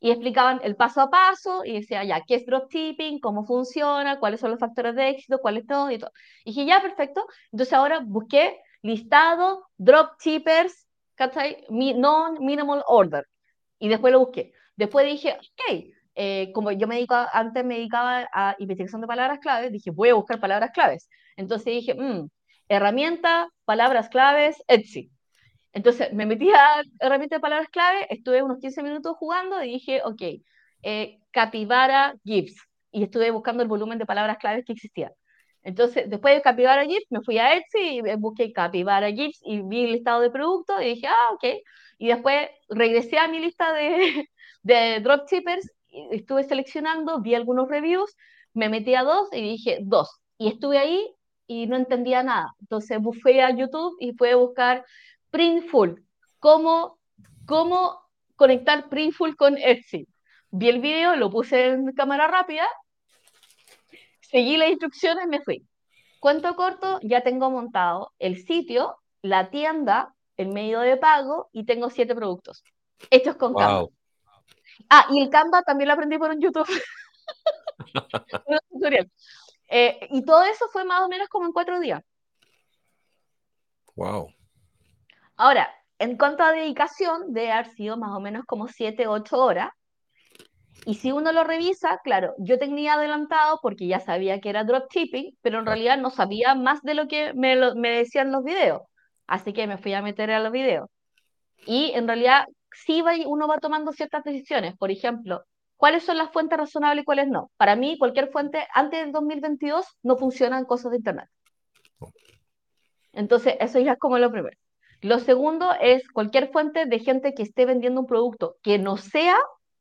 y explicaban el paso a paso y decía, ya, ¿qué es dropshipping? ¿Cómo funciona? ¿Cuáles son los factores de éxito? ¿Cuál es todo? Y todo. Y dije, ya, perfecto. Entonces ahora busqué listado, dropshippers. Non-minimal order. Y después lo busqué. Después dije, ok, eh, como yo me dedico, antes me dedicaba a investigación de palabras claves, dije, voy a buscar palabras claves. Entonces dije, mmm, herramienta, palabras claves, Etsy. Entonces me metí a herramienta de palabras clave, estuve unos 15 minutos jugando y dije, ok, eh, Capybara GIFs. Y estuve buscando el volumen de palabras claves que existía. Entonces, después de Capybara GIFs, me fui a Etsy y busqué Capybara GIFs y vi el listado de productos y dije, ah, ok. Y después regresé a mi lista de, de dropshippers, estuve seleccionando, vi algunos reviews, me metí a dos y dije, dos. Y estuve ahí y no entendía nada. Entonces, fui a YouTube y pude buscar Printful, cómo, cómo conectar Printful con Etsy. Vi el video, lo puse en cámara rápida, seguí las instrucciones y me fui. Cuento corto, ya tengo montado el sitio, la tienda, el medio de pago y tengo siete productos. Hechos con Canva. Ah, y el Canva también lo aprendí por un YouTube. un tutorial. Eh, y todo eso fue más o menos como en cuatro días.
Wow.
Ahora, en cuanto a dedicación, debe haber sido más o menos como 7, 8 horas. Y si uno lo revisa, claro, yo tenía adelantado porque ya sabía que era dropshipping, pero en realidad no sabía más de lo que me, me decían los videos. Así que me fui a meter a los videos. Y en realidad sí va, uno va tomando ciertas decisiones. Por ejemplo, ¿cuáles son las fuentes razonables y cuáles no? Para mí, cualquier fuente antes del 2022 no funcionan cosas de Internet. Entonces, eso ya es como lo primero. Lo segundo es cualquier fuente de gente que esté vendiendo un producto que no sea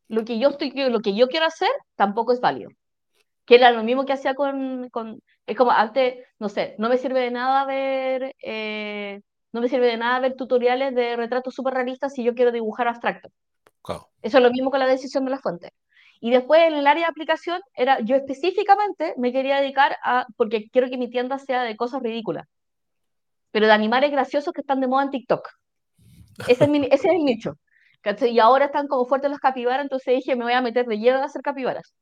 lo que yo estoy, lo que yo quiero hacer, tampoco es válido. Que era lo mismo que hacía con, con es como antes, no sé, no me sirve de nada ver, eh, no me sirve de nada ver tutoriales de retratos súper realistas si yo quiero dibujar abstracto. Eso es lo mismo con la decisión de la fuente. Y después en el área de aplicación era, yo específicamente me quería dedicar a, porque quiero que mi tienda sea de cosas ridículas pero de animales graciosos que están de moda en TikTok. Ese es, ese es el nicho. Y ahora están como fuertes los capibaras, entonces dije, me voy a meter de lleno a hacer capibaras.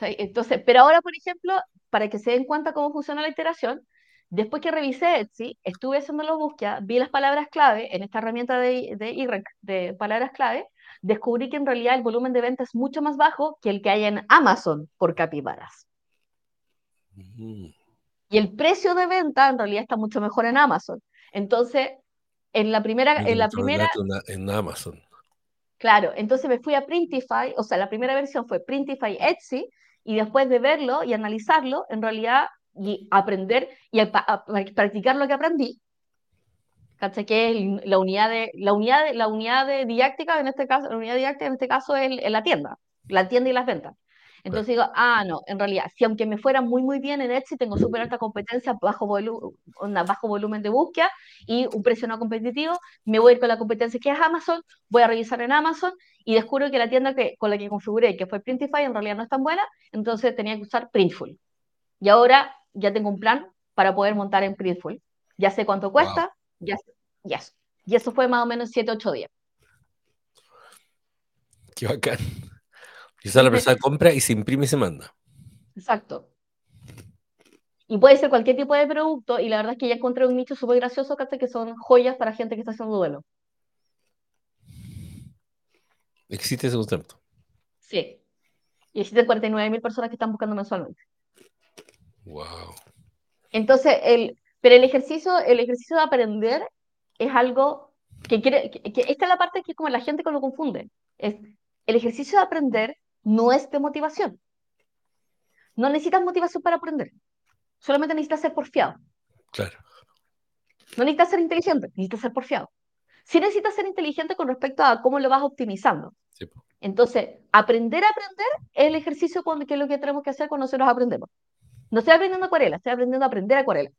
Entonces, pero ahora, por ejemplo, para que se den cuenta cómo funciona la iteración, después que revisé Etsy, estuve haciendo la búsqueda, vi las palabras clave en esta herramienta de, de de palabras clave, descubrí que en realidad el volumen de venta es mucho más bajo que el que hay en Amazon por capibaras. Mm. Y el precio de venta en realidad está mucho mejor en Amazon. Entonces, en la primera... En, la primera
en Amazon.
Claro, entonces me fui a Printify, o sea, la primera versión fue Printify Etsy, y después de verlo y analizarlo, en realidad, y aprender y practicar lo que aprendí, ¿cachai? Que es la unidad de, la unidad de, la unidad de didáctica, en este caso, la unidad didáctica en este caso es la tienda, la tienda y las ventas. Entonces digo, ah, no, en realidad, si aunque me fuera muy, muy bien en Etsy, tengo súper alta competencia, bajo, bajo volumen de búsqueda y un precio no competitivo, me voy a ir con la competencia que es Amazon, voy a revisar en Amazon y descubro que la tienda que, con la que configuré, que fue Printify, en realidad no es tan buena, entonces tenía que usar Printful. Y ahora ya tengo un plan para poder montar en Printful. Ya sé cuánto cuesta, ya, ya. Y eso fue más o menos 7, 8 días.
Qué bacán. Esa la persona compra y se imprime y se manda.
Exacto. Y puede ser cualquier tipo de producto, y la verdad es que ya encontré un nicho súper gracioso, que son joyas para gente que está haciendo duelo.
¿Existe ese concepto?
Sí. Y existen 49 mil personas que están buscando mensualmente.
Wow.
Entonces, el, pero el ejercicio, el ejercicio de aprender es algo que quiere, que, esta es la parte que como la gente lo confunde. Es, el ejercicio de aprender no es de motivación. No necesitas motivación para aprender. Solamente necesitas ser porfiado.
Claro.
No necesitas ser inteligente, necesitas ser porfiado. Sí necesitas ser inteligente con respecto a cómo lo vas optimizando. Entonces, aprender a aprender es el ejercicio que es lo que tenemos que hacer cuando nosotros aprendemos. No estoy aprendiendo acuarela, estoy aprendiendo a aprender acuarela.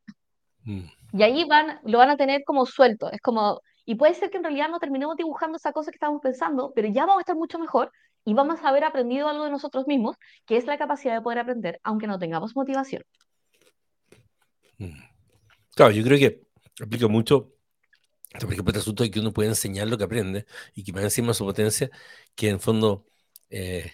Mm.
Y ahí van, lo van a tener como suelto. Es como, y puede ser que en realidad no terminemos dibujando esa cosa que estábamos pensando, pero ya vamos a estar mucho mejor y vamos a haber aprendido algo de nosotros mismos, que es la capacidad de poder aprender, aunque no tengamos motivación.
Mm. Claro, yo creo que aplica mucho, por ejemplo, este asunto de que uno puede enseñar lo que aprende y que más encima su potencia, que en fondo, eh,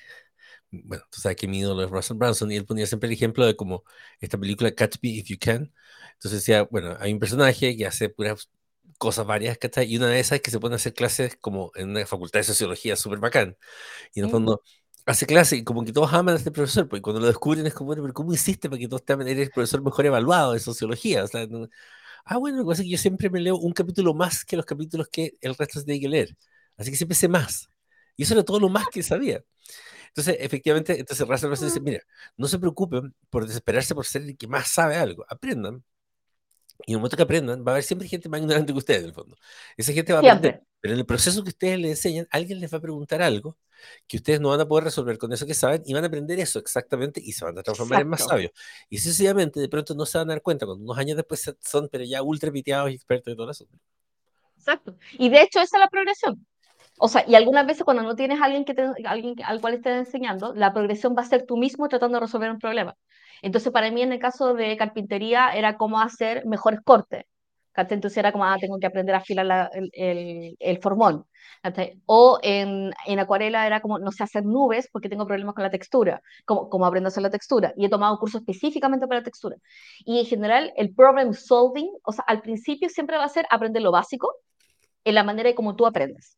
bueno, tú sabes que mi ídolo es Russell Branson y él ponía siempre el ejemplo de como esta película Catch Me If You Can. Entonces decía, bueno, hay un personaje que hace puras cosas varias, ¿cachai? Y una de esas es que se a hacer clases como en una facultad de sociología súper bacán. Y en el fondo hace clase y como que todos aman a este profesor, porque cuando lo descubren es como, bueno, pero ¿cómo hiciste para que todos te amen? Eres el profesor mejor evaluado de sociología. O sea, no- Ah, bueno, lo que pasa es que yo siempre me leo un capítulo más que los capítulos que el resto se tiene que leer. Así que siempre sé más. Y eso era todo lo más que sabía. Entonces, efectivamente, entonces Russell Branson dice, mira, no se preocupen por desesperarse por ser el que más sabe algo. Aprendan. Y en el momento que aprendan, va a haber siempre gente más ignorante que ustedes, en el fondo. Esa gente va a aprender. Pero en el proceso que ustedes le enseñan, alguien les va a preguntar algo que ustedes no van a poder resolver con eso que saben y van a aprender eso exactamente y se van a transformar en más
Exacto.
sabios. Y sencillamente, de pronto no se van a dar cuenta, cuando unos años después son, pero ya ultra piteados y expertos de todo eso.
Exacto. Y de hecho esa es la progresión. O sea, y algunas veces cuando no tienes a alguien, que te, alguien al cual estés enseñando, la progresión va a ser tú mismo tratando de resolver un problema. Entonces, para mí en el caso de carpintería era cómo hacer mejores cortes. Entonces era como, ah, tengo que aprender a afilar la- el, el, el formón. O en, en acuarela era como, no sé hacer nubes porque tengo problemas con la textura. ¿Cómo, cómo aprendo a hacer la textura? Y he tomado cursos específicamente para la textura. Y en general, el problem solving, o sea, al principio siempre va a ser aprender lo básico en la manera de cómo tú aprendes.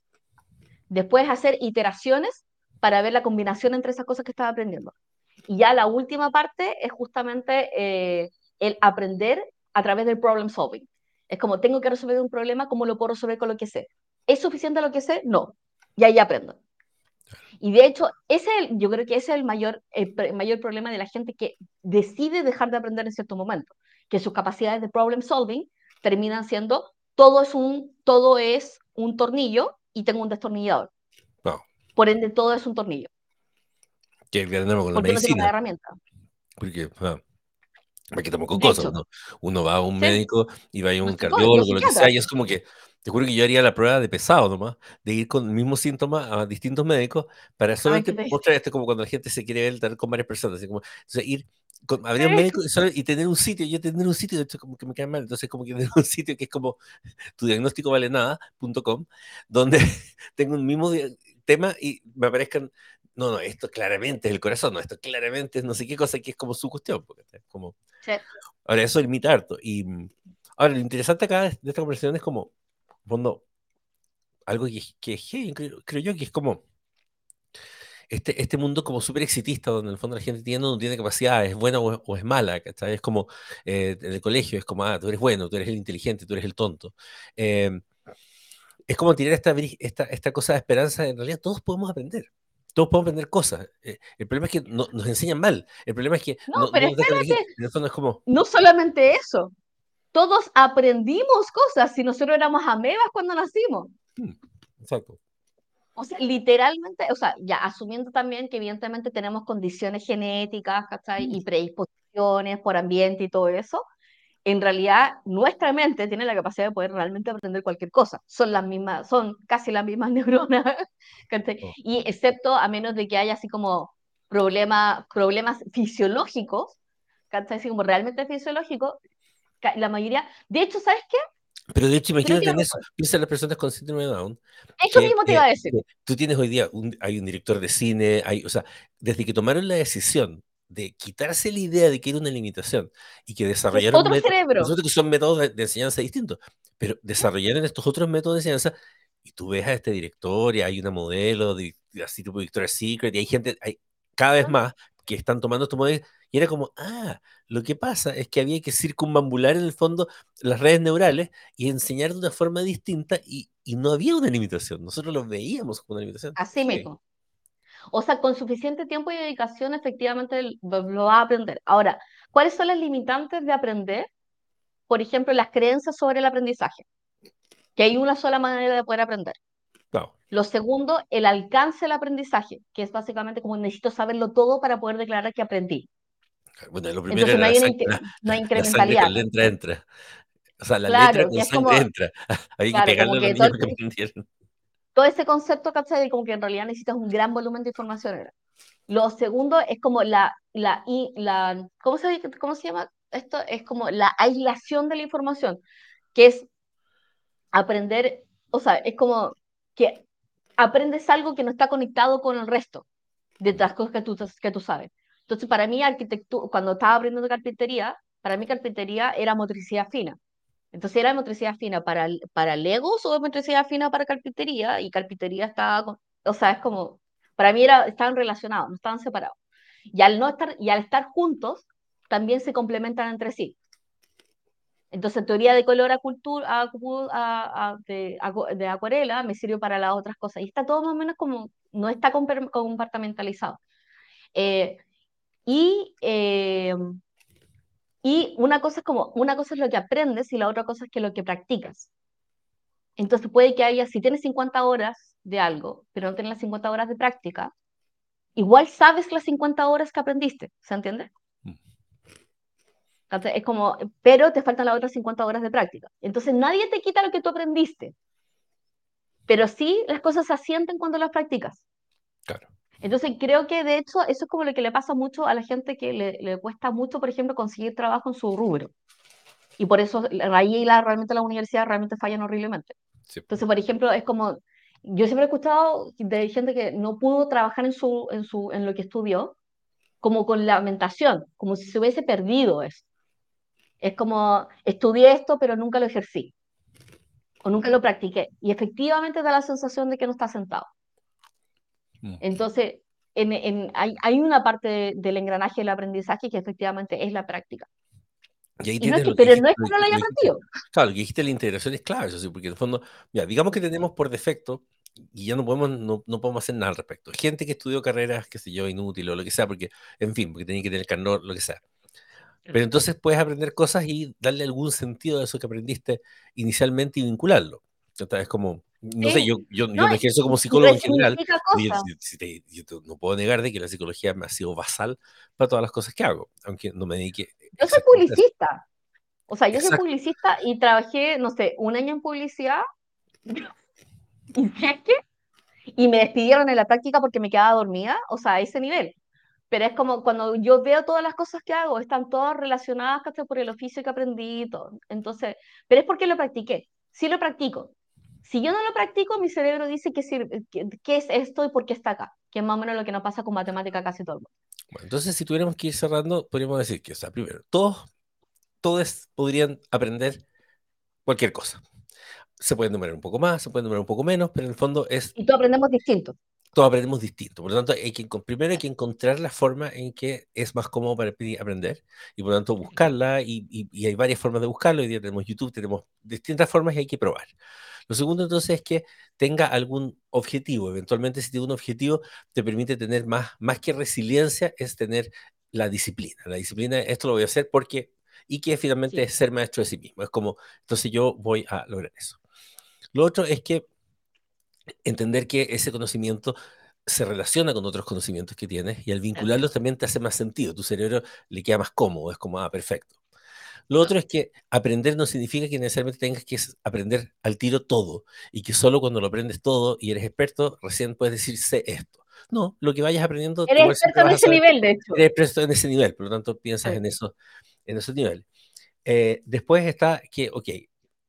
Después hacer iteraciones para ver la combinación entre esas cosas que estás aprendiendo. Y ya la última parte es justamente eh, el aprender a través del problem solving. Es como, tengo que resolver un problema, ¿cómo lo puedo resolver con lo que sé? ¿Es suficiente lo que sé? No. Y ahí aprendo. Y de hecho, ese es el- yo creo que ese es el mayor, el, el mayor problema de la gente que decide dejar de aprender en cierto momento, que sus capacidades de problem solving terminan siendo todo es un, todo es un tornillo y tengo un destornillador.
No,
Por ende, todo es un tornillo,
que drama con la
porque no
medicina.
herramienta.
Porque, ah, aquí estamos con
De
cosas.
hecho,
Uno, va a un
sí,
médico y va a
un
un cardiólogo, lo que sea, y es como que, te juro que yo haría la prueba de pesado nomás, de ir con el mismo síntoma a distintos médicos para solamente
te dice.
mostrar esto como cuando la gente se quiere ver con varias personas. Así como, entonces, ir con, habría un médico y, solo- y tener un sitio, yo tener un sitio, de hecho, como que me cae mal, entonces, como que tener un sitio que es como tu diagnóstico vale nada.com, donde tengo un mismo tema y me aparezcan. No, no, esto claramente es el corazón, no, esto claramente es no sé qué cosa que es como su cuestión, porque es como
sí.
Ahora, eso limita harto. Y mm, ahora, lo interesante acá de, esta conversación es como, fondo, algo que, que heavy, creo, creo yo que es como este, este mundo como súper exitista, donde en el fondo la gente tiene no tiene capacidad, es buena o, es- o es mala, ¿cachai? Es como eh, en el colegio, es como, ah, tú eres bueno, tú eres el inteligente, tú eres el tonto. Eh, es como tirar esta, esta, esta cosa de esperanza, en realidad todos podemos aprender. Todos podemos aprender cosas. Eh, el problema es que no- nos enseñan mal. El problema es que
No,
no,
pero
no es como,
solamente eso, todos aprendimos cosas si nosotros éramos amebas cuando nacimos.
hmm, exacto.
O sea, literalmente, o sea, ya asumiendo también que evidentemente tenemos condiciones genéticas, ¿cachai? Y predisposiciones por ambiente y todo eso, en realidad nuestra mente tiene la capacidad de poder realmente aprender cualquier cosa. Son las mismas, son casi las mismas neuronas.
Oh,
Y excepto a menos de que haya así como problema, problemas fisiológicos. Así como realmente fisiológicos, la mayoría, de hecho, ¿sabes qué?
Pero de hecho, imagínate en eso. Piensa en las personas con síndrome de Down,
eso
que,
mismo te iba a decir.
tú tienes hoy día, un- hay un director de cine, hay, o sea, desde que tomaron la decisión de quitarse la idea de que era una limitación y que
Es
desarrollaron
otro cerebro.
nosotros que son métodos de, de enseñanza distintos, pero desarrollaron estos otros métodos de enseñanza y tú ves a este director y hay una modelo de, así tipo Victoria's Secret y hay gente, hay cada vez más que están tomando estos modelos y era como, ah, lo que pasa es que había que circunambular en el fondo las redes neurales y enseñar de una forma distinta y, y no había una limitación. Nosotros lo veíamos como una limitación.
Así mismo. O sea, con suficiente tiempo y dedicación, efectivamente lo, vas a aprender. Ahora, ¿cuáles son las limitantes de aprender? Por ejemplo, las creencias sobre el aprendizaje, que hay una sola manera de poder aprender.
Claro.
Lo segundo, el alcance del aprendizaje, que es básicamente como necesito saberlo todo para poder declarar que aprendí.
Bueno, lo primero
Entonces no
la
hay,
sangre, la,
no hay
la con
incrementalidad.
letra entra. O sea, la letra
Claro,
con
que es como,
entra. Hay que
claro,
pegarle a los
que todo,
niños para que aprendieran.
todo ese concepto, ¿cachai? De como que en realidad necesitas un gran volumen de información. era. Lo segundo es como la, la, i- la ¿cómo se, cómo se llama? Esto es como la aislación de la información, que es aprender, o sea, es como que aprendes algo que no está conectado con el resto de las cosas que tú, que tú sabes. Entonces, para mí, arquitectura, cuando estaba aprendiendo carpintería, para mí carpintería era motricidad fina. Entonces era motricidad fina para, para Legos o motricidad fina para carpintería, y carpintería estaba, con- o sea, es como, para mí era, estaban relacionados, no estaban separados. Y al, no estar, y al estar juntos, también se complementan entre sí. Entonces, teoría de color a cultura, a, a- a- de, de acuarela me sirve para las otras cosas. Y está todo más o menos como, no está compartimentalizado. Eh, y, eh, y una cosa es como, una cosa es lo que aprendes y la otra cosa es que lo que practicas. Entonces puede que haya, si tienes 50 horas de algo, pero no tienes las 50 horas de práctica, igual sabes las 50 horas que aprendiste, ¿se entiende?
Mm.
Entonces, es como, pero te faltan las otras 50 horas de práctica. Entonces nadie te quita lo que tú aprendiste, pero sí las cosas se asienten cuando las practicas.
Claro.
Entonces creo que de hecho eso es como lo que le pasa mucho a la gente que le, le cuesta mucho, por ejemplo, conseguir trabajo en su rubro. Y por eso ahí la, realmente las universidades realmente fallan horriblemente.
Sí.
Entonces, por ejemplo, es como, yo siempre he escuchado de gente que no pudo trabajar en, su, en, su, en lo que estudió, como con lamentación, como si se hubiese perdido eso. Es como, estudié esto, pero nunca lo ejercí, o nunca lo practiqué. Y efectivamente da la sensación de que no está sentado.
Mm.
Entonces, en, en, hay, hay, una parte de, del engranaje del aprendizaje que efectivamente es la práctica.
Y ahí
Y no es que,
lo
pero
dijiste,
no es que no lo haya aprendido.
Claro, lo que dijiste, la integración es clave, eso sí, porque en el fondo, mira, digamos que tenemos por defecto, y ya no podemos, no, no podemos hacer nada al respecto. Gente que estudió carreras, qué sé yo, inútil o lo que sea, porque, en fin, porque tenía que tener carnor, lo que sea. Pero entonces puedes aprender cosas y darle algún sentido a eso que aprendiste inicialmente y vincularlo. Entonces, es como, no sé,
Sí.
yo, yo, yo
No,
me ejerzo como psicólogo en general. yo- yo no puedo negar de que la psicología me ha sido basal para todas las cosas que hago, aunque no me dedique.
Yo soy publicista. O sea, yo soy
Exacto.
publicista y trabajé, no sé, un año en publicidad. ¿Y qué? Y me despidieron en la práctica porque me quedaba dormida, o sea, a ese nivel. Pero es como cuando yo veo todas las cosas que hago, están todas relacionadas por el oficio que aprendí y todo. Entonces, pero es porque lo practiqué. Sí lo practico. Si yo no lo practico, mi cerebro dice que, sirve- que- qué es esto y por qué está acá, que es más o menos lo que nos pasa con matemática casi todo el mundo.
Bueno, entonces, si tuviéramos que ir cerrando, podríamos decir que, o sea, primero, todos, todos podrían aprender cualquier cosa. Se pueden demorar un poco más, se pueden demorar un poco menos, pero en el fondo es
Y todos aprendemos distinto.
Todos aprendemos distinto. Por lo tanto, hay que, primero hay que encontrar la forma en que es más cómodo para aprender y por lo tanto buscarla y, y- y hay varias formas de buscarlo. Hoy día tenemos YouTube, tenemos distintas formas y hay que probar. Lo segundo entonces es que tenga algún objetivo. Eventualmente si tiene un objetivo te permite tener más, más que resiliencia, es tener la disciplina. La disciplina, esto lo voy a hacer porque, y que finalmente
Sí.
es ser maestro de sí mismo. Es como, entonces yo voy a lograr eso. Lo otro es que entender que ese conocimiento se relaciona con otros conocimientos que tienes y al vincularlos también te hace más sentido, tu cerebro le queda más cómodo, es como, ah, perfecto. Lo otro es que aprender no significa que necesariamente tengas que aprender al tiro todo y que solo cuando lo aprendes todo y eres experto, recién puedes decir sé esto. No, lo que vayas aprendiendo,
Eres experto en ese nivel, de hecho.
eres experto en ese nivel, por lo tanto piensas
Sí.
en eso, en esos niveles. Eh, después está que, ok,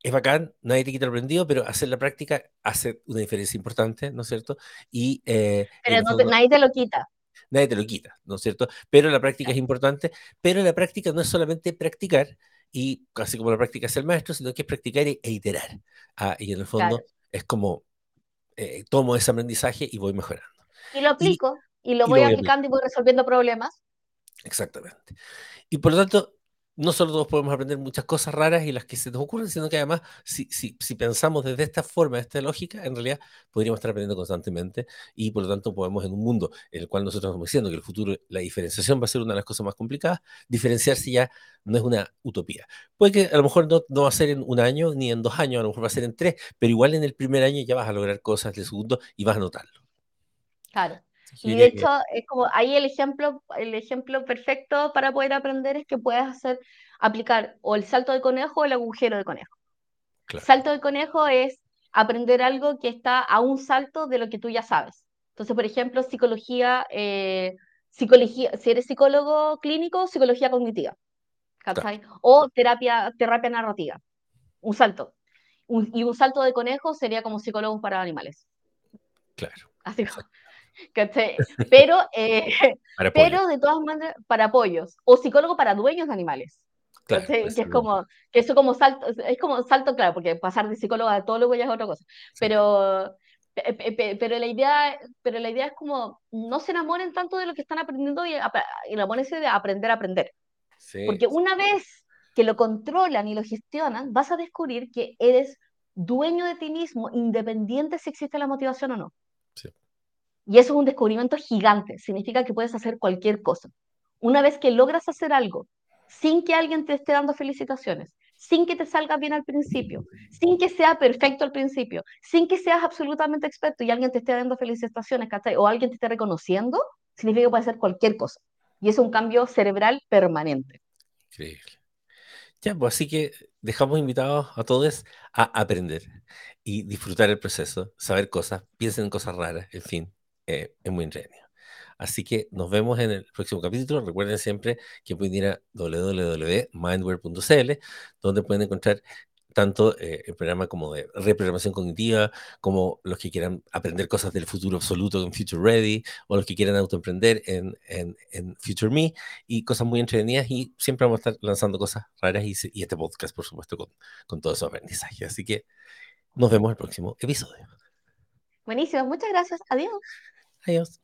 es bacán, nadie te quita lo aprendido, pero hacer la práctica hace una diferencia importante, ¿no es cierto? Y, eh, y
Pero
el
no
fondo,
nadie te lo quita.
nadie te lo quita, ¿no es cierto? Pero la práctica es importante, pero la práctica no es solamente practicar, y casi como la práctica es el maestro, sino que es practicar e, e iterar. Ah, y en el fondo
Claro.
es como eh, tomo ese aprendizaje y voy mejorando.
Y lo aplico, y, lo
y
voy
lo voy
aplicando y voy resolviendo problemas.
Exactamente. Y por lo tanto, no solo todos podemos aprender muchas cosas raras y las que se nos ocurren, sino que además, si, si, si pensamos desde esta forma, esta lógica, en realidad podríamos estar aprendiendo constantemente y por lo tanto podemos en un mundo en el cual nosotros estamos diciendo que el futuro, la diferenciación va a ser una de las cosas más complicadas, diferenciarse ya no es una utopía. Puede que a lo mejor no, no va a ser en un año ni en dos años, a lo mejor va a ser en tres, pero igual en el primer año ya vas a lograr cosas del segundo y vas a notarlo.
Claro. Y de hecho, es como ahí el ejemplo, el ejemplo perfecto para poder aprender es que puedes hacer, aplicar o el salto de conejo o el agujero de conejo.
claro,
Salto de conejo es aprender algo que está a un salto de lo que tú ya sabes. Entonces, por ejemplo, psicología, eh, psicología, si eres psicólogo clínico, psicología cognitiva,
claro.
O terapia, terapia narrativa, un salto. Un- y un salto de conejo sería como psicólogos para animales.
claro.
Así,
Exacto.
¿Cachai? Pero, eh,
Para
pero de todas maneras, para apoyos, o psicólogo para dueños de animales.
Claro, pues,
Que es como, que eso como salto, es como salto, claro, porque pasar de psicólogo a etólogo ya es otra cosa.
sí,
Pero, pe- pe- pe- pero la idea, pero la idea es como, no se enamoren tanto de lo que están aprendiendo y enamórense de aprender a aprender.
sí,
Porque una vez que lo controlan y lo gestionan, vas a descubrir que eres dueño de ti mismo, independiente si existe la motivación o no.
sí,
Y eso es un descubrimiento gigante, significa que puedes hacer cualquier cosa. Una vez que logras hacer algo sin que alguien te esté dando felicitaciones, sin que te salga bien al principio, sin que sea perfecto al principio, sin que seas absolutamente experto y alguien te esté dando felicitaciones. O alguien te esté reconociendo, significa que puedes hacer cualquier cosa. Y es un cambio cerebral permanente.
increíble. Ya, pues así que dejamos invitados a todos a aprender y disfrutar el proceso, saber cosas, piensen en cosas raras, en fin, eh, es muy entretenido. Así que nos vemos en el próximo capítulo. Recuerden siempre que pueden ir a www.mindware.cl, donde pueden encontrar tanto eh, el programa como de reprogramación cognitiva, como los que quieran aprender cosas del futuro absoluto en Future Ready, o los que quieran autoemprender en, en, en Future Me, y cosas muy entretenidas, y siempre vamos a estar lanzando cosas raras, y, y este podcast, por supuesto, con, con todo su aprendizaje. Así que nos vemos el próximo episodio.
Buenísimo, muchas gracias. Adiós.
Adiós.